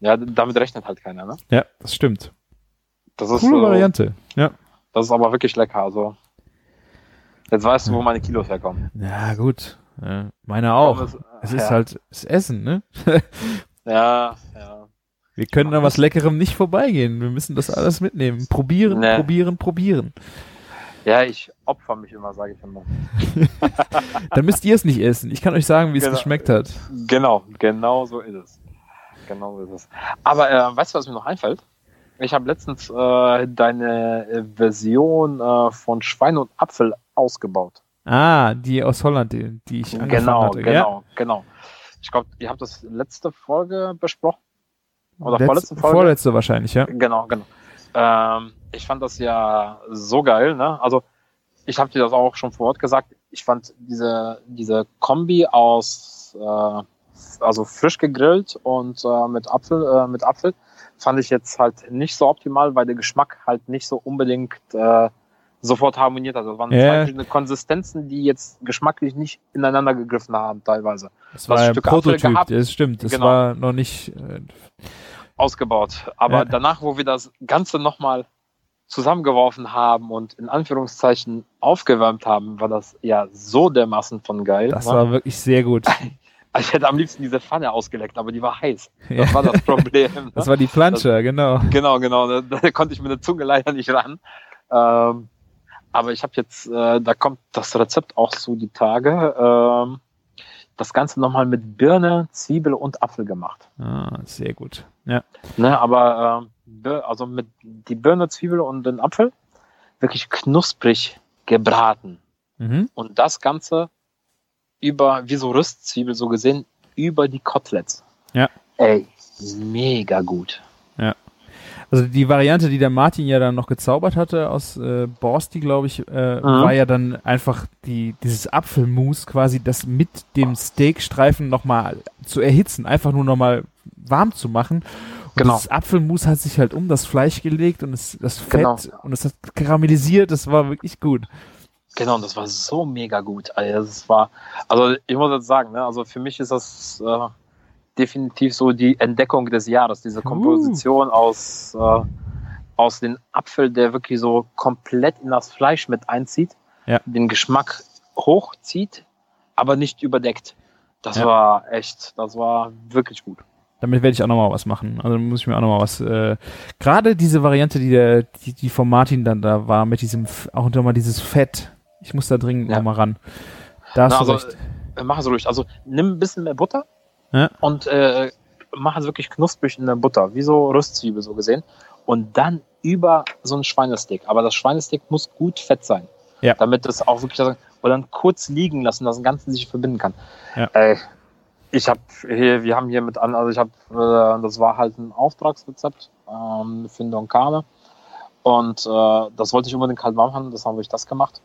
Ja, damit rechnet halt keiner, ne? Ja, das stimmt. Das ist, Coole äh, Variante. Ja. Das ist aber wirklich lecker. Also, jetzt weißt du, wo meine Kilos herkommen. Ja, gut. Ja, meine auch. Pommes, Es ist ja. halt das Essen, ne? Ja, ja. Wir können an was Leckerem nicht vorbeigehen. Wir müssen das alles mitnehmen. Probieren, Nee. probieren, probieren. Ja, ich opfer mich immer, sage ich immer. Dann müsst ihr es nicht essen. Ich kann euch sagen, wie es Genau. geschmeckt hat. Genau, genau so ist es. Genau so ist es. Aber äh, weißt du, was mir noch einfällt? Ich habe letztens äh, deine äh, Version äh, von Schwein und Apfel ausgebaut. Ah, die aus Holland, die, die ich angefangen Genau, hatte. genau, genau. Ich glaube, ihr habt das letzte Folge besprochen. Ja? Oder Letz- vorletzte Folge? Vorletzte wahrscheinlich, ja. Genau, genau. Ähm, ich fand das ja so geil, ne? Also ich habe dir das auch schon vor Ort gesagt. Ich fand diese diese Kombi aus äh, also frisch gegrillt und äh, mit Apfel äh, mit Apfel fand ich jetzt halt nicht so optimal, weil der Geschmack halt nicht so unbedingt äh, sofort harmoniert hat. Das waren Ja. zwei verschiedene Konsistenzen, die jetzt geschmacklich nicht ineinander gegriffen haben teilweise. Das Das war ein Stück Prototyp, gehabt. das stimmt. Das Genau. war noch nicht. Äh, ausgebaut. Aber Ja. danach, wo wir das Ganze nochmal zusammengeworfen haben und in Anführungszeichen aufgewärmt haben, war das ja so dermaßen von geil. Das ne? war wirklich sehr gut. Also ich hätte am liebsten diese Pfanne ausgeleckt, aber die war heiß. Das Ja. war das Problem. ne? Das war die Plansche, genau. Genau, genau. Da, da konnte ich mit der Zunge leider nicht ran. Ähm, aber ich habe jetzt, äh, da kommt das Rezept auch so die Tage. Ähm, das Ganze nochmal mit Birne, Zwiebel und Apfel gemacht. Ah, sehr gut. Ja. Ne, aber Bir- also mit die Birne, Zwiebel und den Apfel wirklich knusprig gebraten. Mhm. Und das Ganze über, wie so Röstzwiebel so gesehen, über die Koteletts. Ja. Ey, mega gut. Also die Variante, die der Martin ja dann noch gezaubert hatte aus äh, Borsti, glaube ich, äh, Mhm. war ja dann einfach die dieses Apfelmus quasi, das mit dem Steakstreifen nochmal zu erhitzen, einfach nur nochmal warm zu machen. Und Genau. Das Apfelmus hat sich halt um das Fleisch gelegt und es, das Fett Genau. und es hat karamellisiert. Das war wirklich gut. Genau, und das war so mega gut. Also, das war, also ich muss jetzt sagen, ne, also für mich ist das äh, definitiv so die Entdeckung des Jahres, diese Komposition aus, äh, aus dem Apfel, der wirklich so komplett in das Fleisch mit einzieht, Ja. den Geschmack hochzieht, aber nicht überdeckt. Das Ja. war echt, das war wirklich gut. Damit werde ich auch nochmal was machen. Also muss ich mir auch nochmal was. Äh, Gerade diese Variante, die der, die, die von Martin dann da war, mit diesem, auch nochmal dieses Fett. Ich muss da dringend Ja. nochmal ran. Da hast Na, du also, recht. äh, mach es ruhig. Also nimm ein bisschen mehr Butter Ja. und äh, mach es wirklich knusprig in der Butter, wie so Röstzwiebel so gesehen. Und dann über so ein Schweinesteak. Aber das Schweinesteak muss gut fett sein. Ja. Damit es auch wirklich, und dann kurz liegen lassen, dass das Ganze sich verbinden kann. Ja. Ey, ich habe hier, wir haben hier mit an, also ich habe, äh, das war halt ein Auftragsrezept ähm, für den Don Carne. Und äh, das wollte ich unbedingt halt warm haben, das habe ich das gemacht.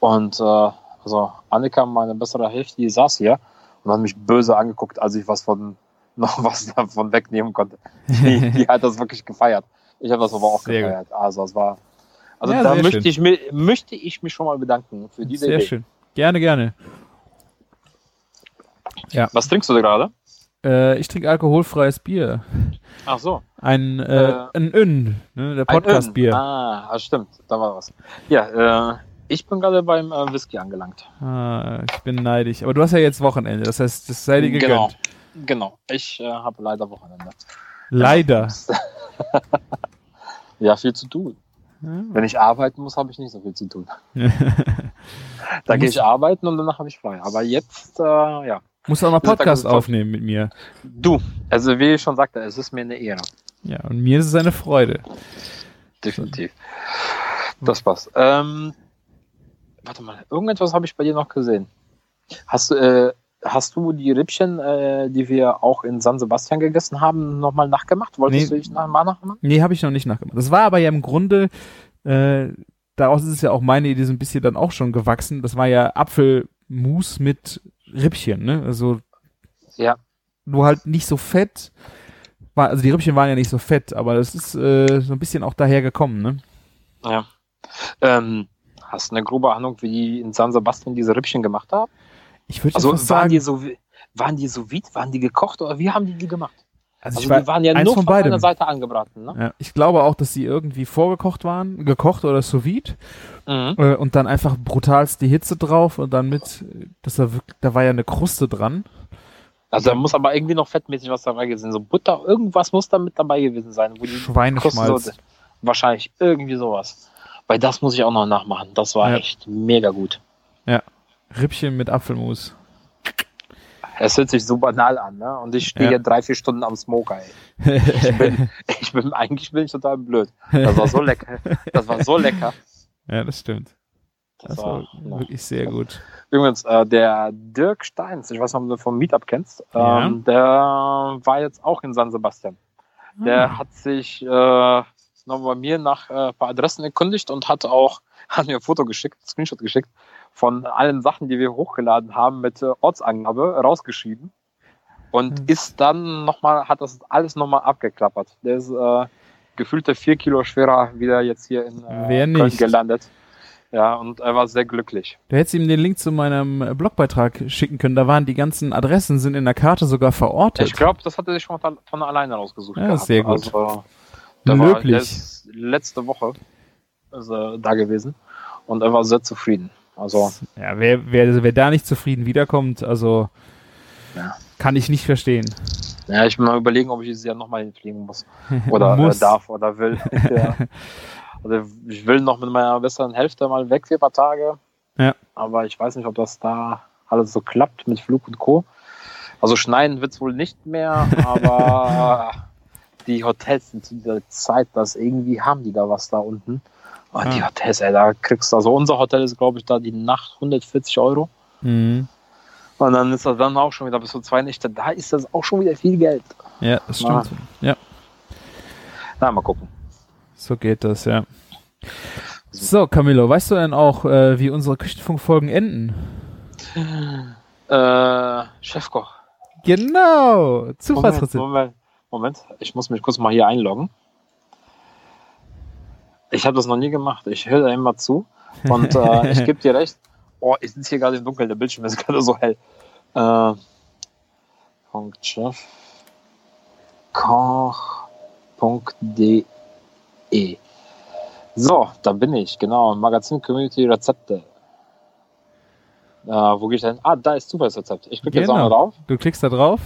Und äh, also Annika, meine bessere Hälfte, die saß hier und hat mich böse angeguckt, als ich was von noch was davon wegnehmen konnte. Die, die hat das wirklich gefeiert. Ich habe das aber auch Sehr gefeiert. Also es war also Ja, da sehr möchte schön. ich, mir, möchte ich mich schon mal bedanken für diese Sehr Idee. schön. Gerne, gerne. Was trinkst du da gerade? Äh, ich trinke alkoholfreies Bier. Ach so. Ein, äh, Äh, ein Ön, ne, der Podcast-Bier. Ah, ah, stimmt. Da war was. Ja, äh, ich bin gerade beim äh, Whisky angelangt. Ah, ich bin neidisch. Aber du hast ja jetzt Wochenende, das heißt, das sei dir gegönnt. Genau. Genau. Ich äh, habe leider Wochenende. Leider. ja, viel zu tun. Wenn ich arbeiten muss, habe ich nicht so viel zu tun. Da gehe ich arbeiten und danach habe ich frei. Aber jetzt, äh, ja. Muss auch mal Podcast aufnehmen mit mir. Du, also wie ich schon sagte, es ist mir eine Ehre. Ja, und mir ist es eine Freude. Definitiv. Das passt. Ähm, warte mal, irgendetwas habe ich bei dir noch gesehen. Hast du, äh, hast du die Rippchen, äh, die wir auch in San Sebastian gegessen haben, nochmal nachgemacht? Wolltest Nee. du dich nach, mal nachmachen? Nee, habe ich noch nicht nachgemacht. Das war aber ja im Grunde, äh, daraus ist es ja auch meine Idee so ein bisschen dann auch schon gewachsen. Das war ja Apfelmus mit Rippchen, ne? Also Ja. nur halt nicht so fett. War, also die Rippchen waren ja nicht so fett, aber das ist äh, so ein bisschen auch daher gekommen, ne? Ja. Ähm, hast du eine grobe Ahnung, wie die in San Sebastian diese Rippchen gemacht haben? Ich würde Also fast waren sagen, die so, wie- waren die so vide, waren die gekocht oder wie haben die die gemacht? also, Also ich war, die waren ja nur von von, einer Seite angebraten, ne? ja, ich glaube auch, dass sie irgendwie vorgekocht waren, gekocht oder sous vide Mhm. äh, und dann einfach brutalst die Hitze drauf und dann mit, dass da wirklich, da war ja eine Kruste dran. Also da muss aber irgendwie noch fettmäßig was dabei gewesen sein. So Butter, irgendwas muss da mit dabei gewesen sein. Wo die. Kruste so- wahrscheinlich irgendwie sowas. Weil das muss ich auch noch nachmachen. Das war Ja. echt mega gut. Rippchen mit Apfelmus. Es hört sich so banal an, ne? Und ich stehe Ja. hier drei, vier Stunden am Smoker, ey. Ich bin, ich bin, eigentlich bin ich total blöd. Das war so lecker. Das war so lecker. ja, das stimmt. Das Das war, war ja. wirklich sehr gut. Übrigens, äh, der Dirk Steins, ich weiß nicht, ob du vom Meetup kennst, Ja. ähm, der war jetzt auch in San Sebastian. Der Ah. hat sich äh, noch bei mir nach äh, ein paar Adressen erkundigt und hat auch hat mir ein Foto geschickt, Screenshot geschickt von allen Sachen, die wir hochgeladen haben mit äh, Ortsangabe rausgeschrieben und Hm. ist dann nochmal, hat das alles nochmal abgeklappert. Der ist äh, gefühlte vier Kilo schwerer wieder jetzt hier in äh, Köln gelandet. Ja, und er war sehr glücklich. Du hättest ihm den Link zu meinem äh, Blogbeitrag schicken können. Da waren die ganzen Adressen, sind in der Karte sogar verortet. Ich glaube, das hat er sich schon von alleine rausgesucht. Ja, gehabt. sehr gut. Also, war Löblich. letz- letzte Woche ist da gewesen und er war sehr zufrieden. Also Ja, wer, wer, wer da nicht zufrieden wiederkommt, also Ja. kann ich nicht verstehen. ja, ich bin mal überlegen, ob ich dieses Jahr nochmal hinfliegen muss oder äh, Muss. darf oder will. ja. Also ich will noch mit meiner besseren Hälfte mal weg für ein paar Tage. Ja. Aber ich weiß nicht, ob das da alles so klappt mit Flug und Co. Also schneiden wird es wohl nicht mehr, aber die Hotels sind zu dieser Zeit, das irgendwie haben die da was da unten. Und die Ah. Hotels, ey, da kriegst du, also unser Hotel ist, glaube ich, da die Nacht 140 Euro. Mhm. Und dann ist das dann auch schon wieder bis zu zwei Nächte. Da ist das auch schon wieder viel Geld. Ja, das stimmt. Ja, Na, mal gucken. so geht das, ja. So, Camillo, weißt du denn auch, äh, wie unsere Küchenfunkfolgen enden? Äh, Chefkoch. Genau, Zufallsrezept. Moment, Moment, ich muss mich kurz mal hier einloggen. Ich habe das noch nie gemacht. Ich höre da immer zu. Und äh, ich gebe dir recht. Oh, ich sitze hier gerade im Dunkeln, der Bildschirm ist gerade so hell. Äh. Koch.de So, da bin ich, genau. Magazin Community Rezepte. Äh, wo gehe ich denn? Ah, da ist Zufallsrezept. Ich klicke jetzt auch Genau. mal drauf. Du klickst da drauf.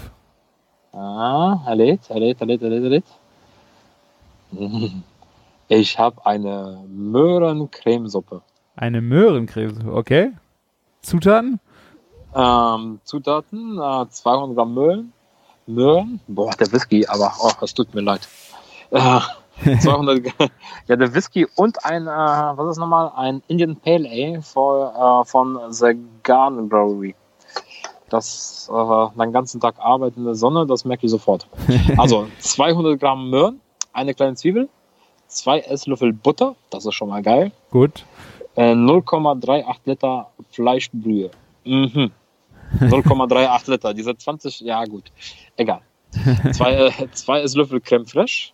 Ah, er lädt, er lädt, er lädt, er lädt. Ich habe eine Möhrencremesuppe. Eine Möhrencreme, okay. Zutaten? Ähm, Zutaten, äh, 200 Gramm Möhren. Möhren? Boah, der Whisky, aber oh, es tut mir leid. Äh, 200 Gramm, ja, der Whisky und ein, äh, was ist nochmal? Ein Indian Pale Ale von, äh, von The Garden Brewery. Das äh, den ganzen Tag Arbeit in der Sonne, das merke ich sofort. Also 200 Gramm Möhren, eine kleine Zwiebel, zwei Esslöffel Butter, das ist schon mal geil, Gut. äh, 0,38 Liter Fleischbrühe. Mhm. 0,38 Liter, diese 20, ja gut, egal. Zwei, äh, zwei Esslöffel Creme Fraiche,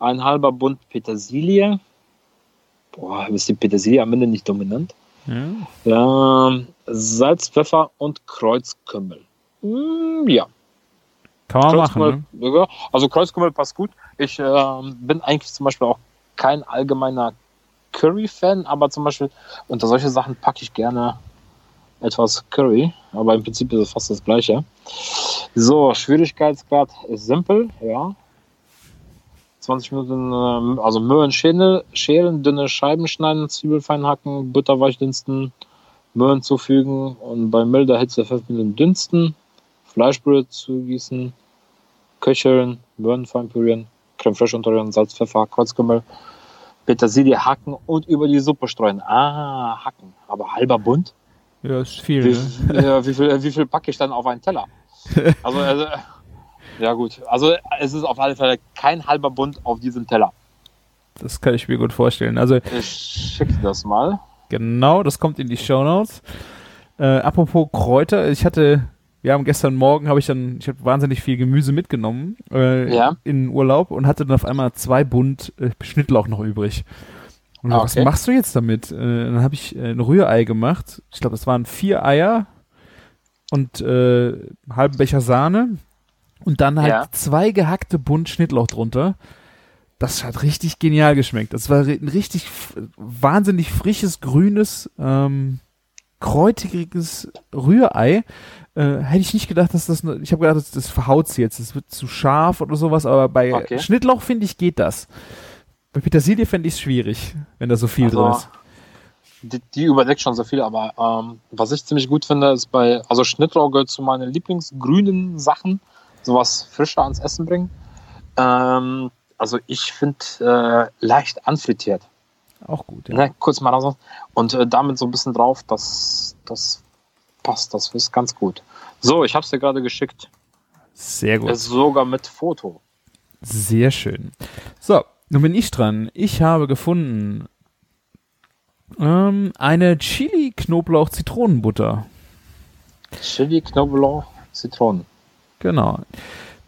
ein halber Bund Petersilie. Boah, ist die Petersilie am Ende nicht dominant? Ja. Ähm, Salz, Pfeffer und Kreuzkümmel. Mm, ja, Kann man machen. Ne? also Kreuzkümmel passt gut. Ich ähm, bin eigentlich zum Beispiel auch kein allgemeiner Curry-Fan, aber zum Beispiel unter solche Sachen packe ich gerne etwas Curry, aber im Prinzip ist es fast das gleiche. So, Schwierigkeitsgrad ist simpel, ja. 20 Minuten, ähm, also Möhren schälen, schälen, dünne Scheiben schneiden, Zwiebel fein hacken, Butter weich dünsten, Möhren zufügen und bei milder Hitze 5 Minuten dünsten, Fleischbrühe zugießen, köcheln, Möhren fein pürieren, Creme fraiche unterrühren, Salz, Pfeffer, Kreuzkümmel, Petersilie hacken und über die Suppe streuen. Ah, hacken. Aber halber Bund? Ja, ist viel. Wie, Ne? ja, wie, viel, wie viel packe ich dann auf einen Teller? Also, also, ja gut. Also es ist auf alle Fälle kein halber Bund auf diesem Teller. Das kann ich mir gut vorstellen. Also Ich schicke das mal. genau, das kommt in die Shownotes. Äh, apropos Kräuter, ich hatte, wir haben gestern Morgen, habe ich dann, ich habe wahnsinnig viel Gemüse mitgenommen äh, Ja. in Urlaub und hatte dann auf einmal zwei Bund äh, Schnittlauch noch übrig. Und Ah, was okay. machst du jetzt damit? Äh, dann habe ich äh, ein Rührei gemacht. Ich glaube, es waren vier Eier und äh, einen halben Becher Sahne und dann halt Ja. zwei gehackte Bund Schnittlauch drunter. Das hat richtig genial geschmeckt. Das war ein richtig wahnsinnig frisches, grünes, ähm, kräutiges Rührei. Äh, hätte ich nicht gedacht, dass das. ne- Ich habe gedacht, das, das verhaut jetzt. Das wird zu scharf oder sowas. Aber bei Okay. Schnittlauch finde ich geht das. Bei Petersilie fände ich es schwierig, wenn da so viel Also, drin ist. Die, die überdeckt schon so viel, aber ähm, was ich ziemlich gut finde, ist bei, also Schnittlauch gehört zu meinen Lieblingsgrünen Sachen, sowas frischer ans Essen bringen. Ähm, also ich finde äh, leicht anfrittiert. Auch gut. Ja. Ne, kurz mal raus. Und äh, damit so ein bisschen drauf, das, das passt, das ist ganz gut. So, ich habe es dir gerade geschickt. Sehr gut. Ist sogar mit Foto. Sehr schön. So, nun bin ich dran. Ich habe gefunden ähm, eine Chili-Knoblauch-Zitronenbutter. Chili, Knoblauch, Zitronen. Genau.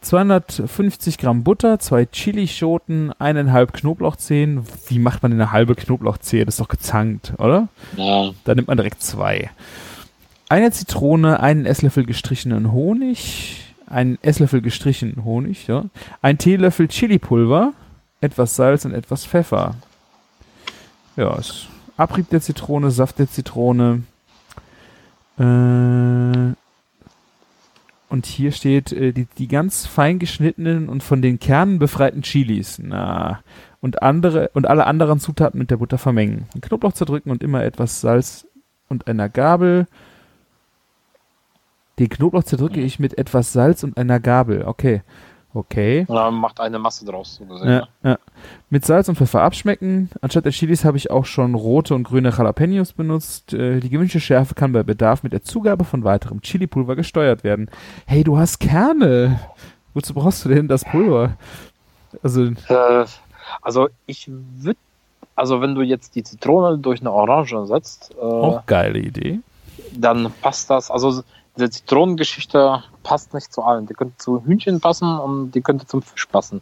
250 Gramm Butter, zwei Chilischoten, eineinhalb Knoblauchzehen. Wie macht man denn eine halbe Knoblauchzehe? Das ist doch gezankt, oder? Ja, Da nimmt man direkt zwei. Eine Zitrone, einen Esslöffel gestrichenen Honig, einen Esslöffel gestrichenen Honig, ja. Ein Teelöffel Chilipulver, etwas Salz und etwas Pfeffer. Ja, Abrieb der Zitrone, Saft der Zitrone. Äh, und hier steht äh, die, die ganz fein geschnittenen und von den Kernen befreiten Chilis. Na, und andere und alle anderen Zutaten mit der Butter vermengen. Den Knoblauch zerdrücken und immer etwas Salz und einer Gabel. Den Knoblauch zerdrücke ich mit etwas Salz und einer Gabel. Okay. Okay. Und dann macht eine Masse draus. So gesehen, Ja, ja. Mit Salz und Pfeffer abschmecken. Anstatt der Chilis habe ich auch schon rote und grüne Jalapenos benutzt. Äh, die gewünschte Schärfe kann bei Bedarf mit der Zugabe von weiterem Chilipulver gesteuert werden. Hey, du hast Kerne. Wozu brauchst du denn das Pulver? Also, Äh, also ich würde, also wenn du jetzt die Zitrone durch eine Orange ersetzt, äh, auch geile Idee. dann passt das. Also diese Zitronengeschichte passt nicht zu allen. Die könnte zu Hühnchen passen und die könnte zum Fisch passen.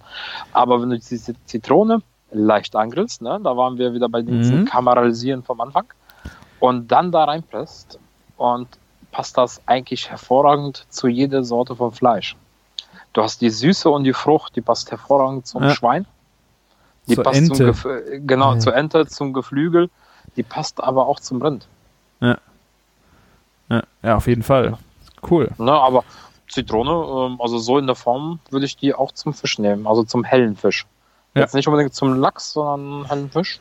Aber wenn du diese Zitrone leicht angrillst, ne, da waren wir wieder bei diesem Mhm. Karamellisieren vom Anfang, und dann da reinpresst und passt das eigentlich hervorragend zu jeder Sorte von Fleisch. Du hast die Süße und die Frucht, die passt hervorragend zum Ja. Schwein. Die Zur passt Ente. zum Gef genau Ja. zur Ente, zum Geflügel. Die passt aber auch zum Rind. Ja, ja auf jeden Fall. Cool. Ne, aber Zitrone, ähm, also so in der Form, würde ich die auch zum Fisch nehmen, also zum hellen Fisch. Ja. Jetzt nicht unbedingt zum Lachs, sondern hellen Fisch.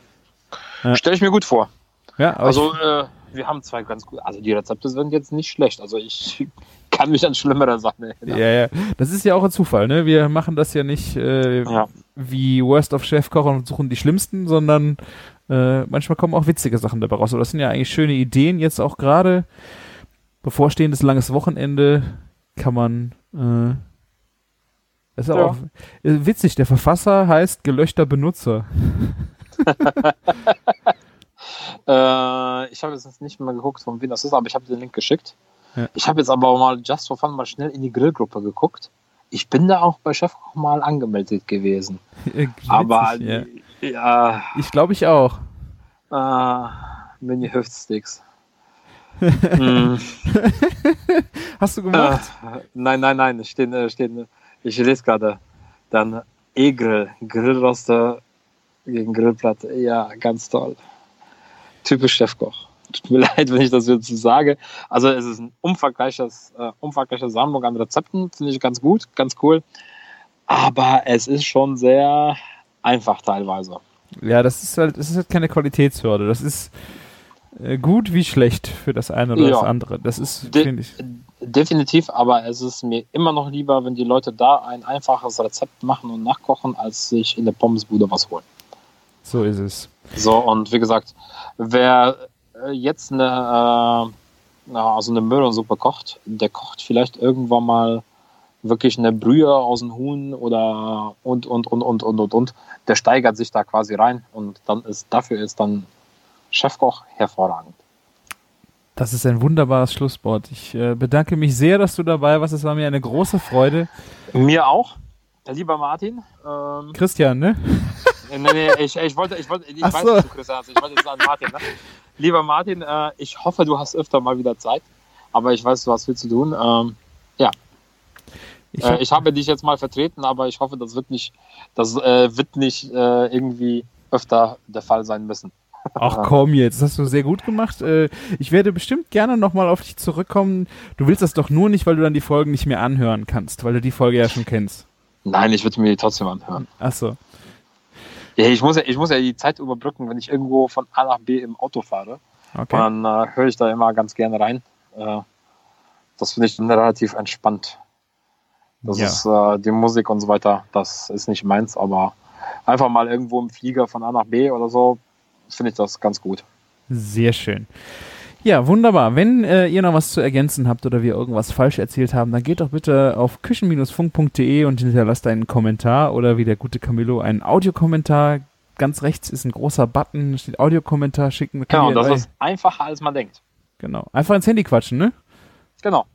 Ja. Stelle ich mir gut vor. Ja, Also äh, wir haben zwei ganz gut, also die Rezepte sind jetzt nicht schlecht. Also ich kann mich an schlimmere Sachen erinnern. ja, ja. Das ist ja auch ein Zufall, ne? Wir machen das ja nicht äh, Ja. wie Worst of Chef kochen und suchen die schlimmsten, sondern äh, manchmal kommen auch witzige Sachen dabei raus. Aber das sind ja eigentlich schöne Ideen. Jetzt auch gerade bevorstehendes langes Wochenende kann man. Äh, ist Ja. auch äh, witzig. Der Verfasser heißt gelöchter Benutzer. Äh, ich habe jetzt nicht mehr geguckt, von wem das ist, aber ich habe den Link geschickt. Ja. Ich habe jetzt aber mal just for fun mal schnell in die Grillgruppe geguckt. Ich bin da auch bei Chefkoch mal angemeldet gewesen. Äh, aber ja. ja, ich glaube ich auch. äh, Mini Hüftsticks. Mm, Hast du äh, gemacht? nein, nein, nein, stehen, äh, stehen, ich lese gerade. Dann E-Grill, Grillroster gegen Grillplatte. Ja, ganz toll. Typisch Chefkoch. Tut mir leid, wenn ich das jetzt so sage. Also es ist ein umfangreiches, äh, umfangreiche Sammlung an Rezepten, finde ich ganz gut, ganz cool. Aber es ist schon sehr einfach teilweise. Ja, das ist halt, das ist halt keine Qualitätshürde. Das ist äh, gut wie schlecht für das eine oder Ja. das andere. Das ist, De- finde ich. Definitiv, aber es ist mir immer noch lieber, wenn die Leute da ein einfaches Rezept machen und nachkochen, als sich in der Pommesbude was holen. So ist es. So, und wie gesagt, wer äh, jetzt eine, äh, also eine Möhrensuppe kocht, der kocht vielleicht irgendwann mal wirklich eine Brühe aus dem Huhn oder und, und, und, und, und, und, und. Der steigert sich da quasi rein und dann ist, dafür ist dann Chefkoch hervorragend. Das ist ein wunderbares Schlusswort. Ich äh, bedanke mich sehr, dass du dabei warst. Es war mir eine große Freude. Mir auch. Lieber Martin, ähm, Christian, ne? Nee, nee, ich, ich wollte, ich wollte, ich Ach weiß, so. du Chris hast. Ich wollte jetzt sagen Martin. Ne? Lieber Martin, äh, ich hoffe, du hast öfter mal wieder Zeit. Aber ich weiß, du hast viel zu tun. Ähm, Ich äh, hab, ich habe dich jetzt mal vertreten, aber ich hoffe, das wird nicht, das äh, wird nicht äh, irgendwie öfter der Fall sein müssen. Ach komm jetzt, das hast du sehr gut gemacht. Äh, ich werde bestimmt gerne nochmal auf dich zurückkommen. Du willst das doch nur nicht, weil du dann die Folgen nicht mehr anhören kannst, weil du die Folge ja schon kennst. Nein, ich würde mir die trotzdem anhören. Ach so. Ja, ich muss ja, ich muss ja die Zeit überbrücken, wenn ich irgendwo von A nach B im Auto fahre. Okay. Dann äh, höre ich da immer ganz gerne rein. Äh, das finde ich dann relativ entspannt. Das Ja. ist äh, die Musik und so weiter, das ist nicht meins, aber einfach mal irgendwo im Flieger von A nach B oder so, finde ich das ganz gut. Sehr schön. Ja, wunderbar. Wenn äh, ihr noch was zu ergänzen habt oder wir irgendwas falsch erzählt haben, dann geht doch bitte auf küchen-funk.de und hinterlasst einen Kommentar oder wie der gute Camillo einen Audiokommentar. Ganz rechts ist ein großer Button, steht Audiokommentar schicken. Genau, das ist einfacher, als man denkt. genau. Einfach ins Handy quatschen, ne? Genau.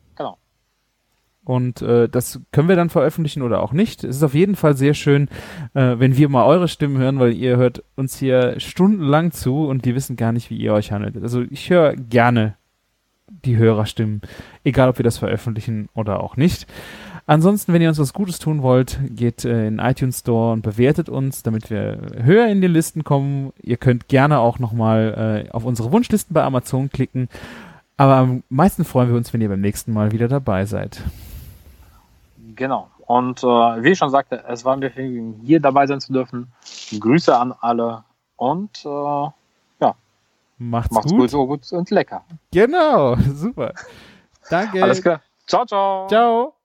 Und äh, das können wir dann veröffentlichen oder auch nicht. Es ist auf jeden Fall sehr schön, äh, wenn wir mal eure Stimmen hören, weil ihr hört uns hier stundenlang zu und die wissen gar nicht, wie ihr euch handelt. Also ich höre gerne die Hörerstimmen, egal ob wir das veröffentlichen oder auch nicht. Ansonsten, wenn ihr uns was Gutes tun wollt, geht äh, in iTunes Store und bewertet uns, damit wir höher in die Listen kommen. Ihr könnt gerne auch nochmal äh, auf unsere Wunschlisten bei Amazon klicken. Aber am meisten freuen wir uns, wenn ihr beim nächsten Mal wieder dabei seid. Genau. Und äh, wie ich schon sagte, es war mir Vergnügen, hier dabei sein zu dürfen. Grüße an alle und äh, ja, Macht's, macht's gut. gut, gut und lecker. Genau, super. Danke. Alles klar. Ciao, ciao. Ciao.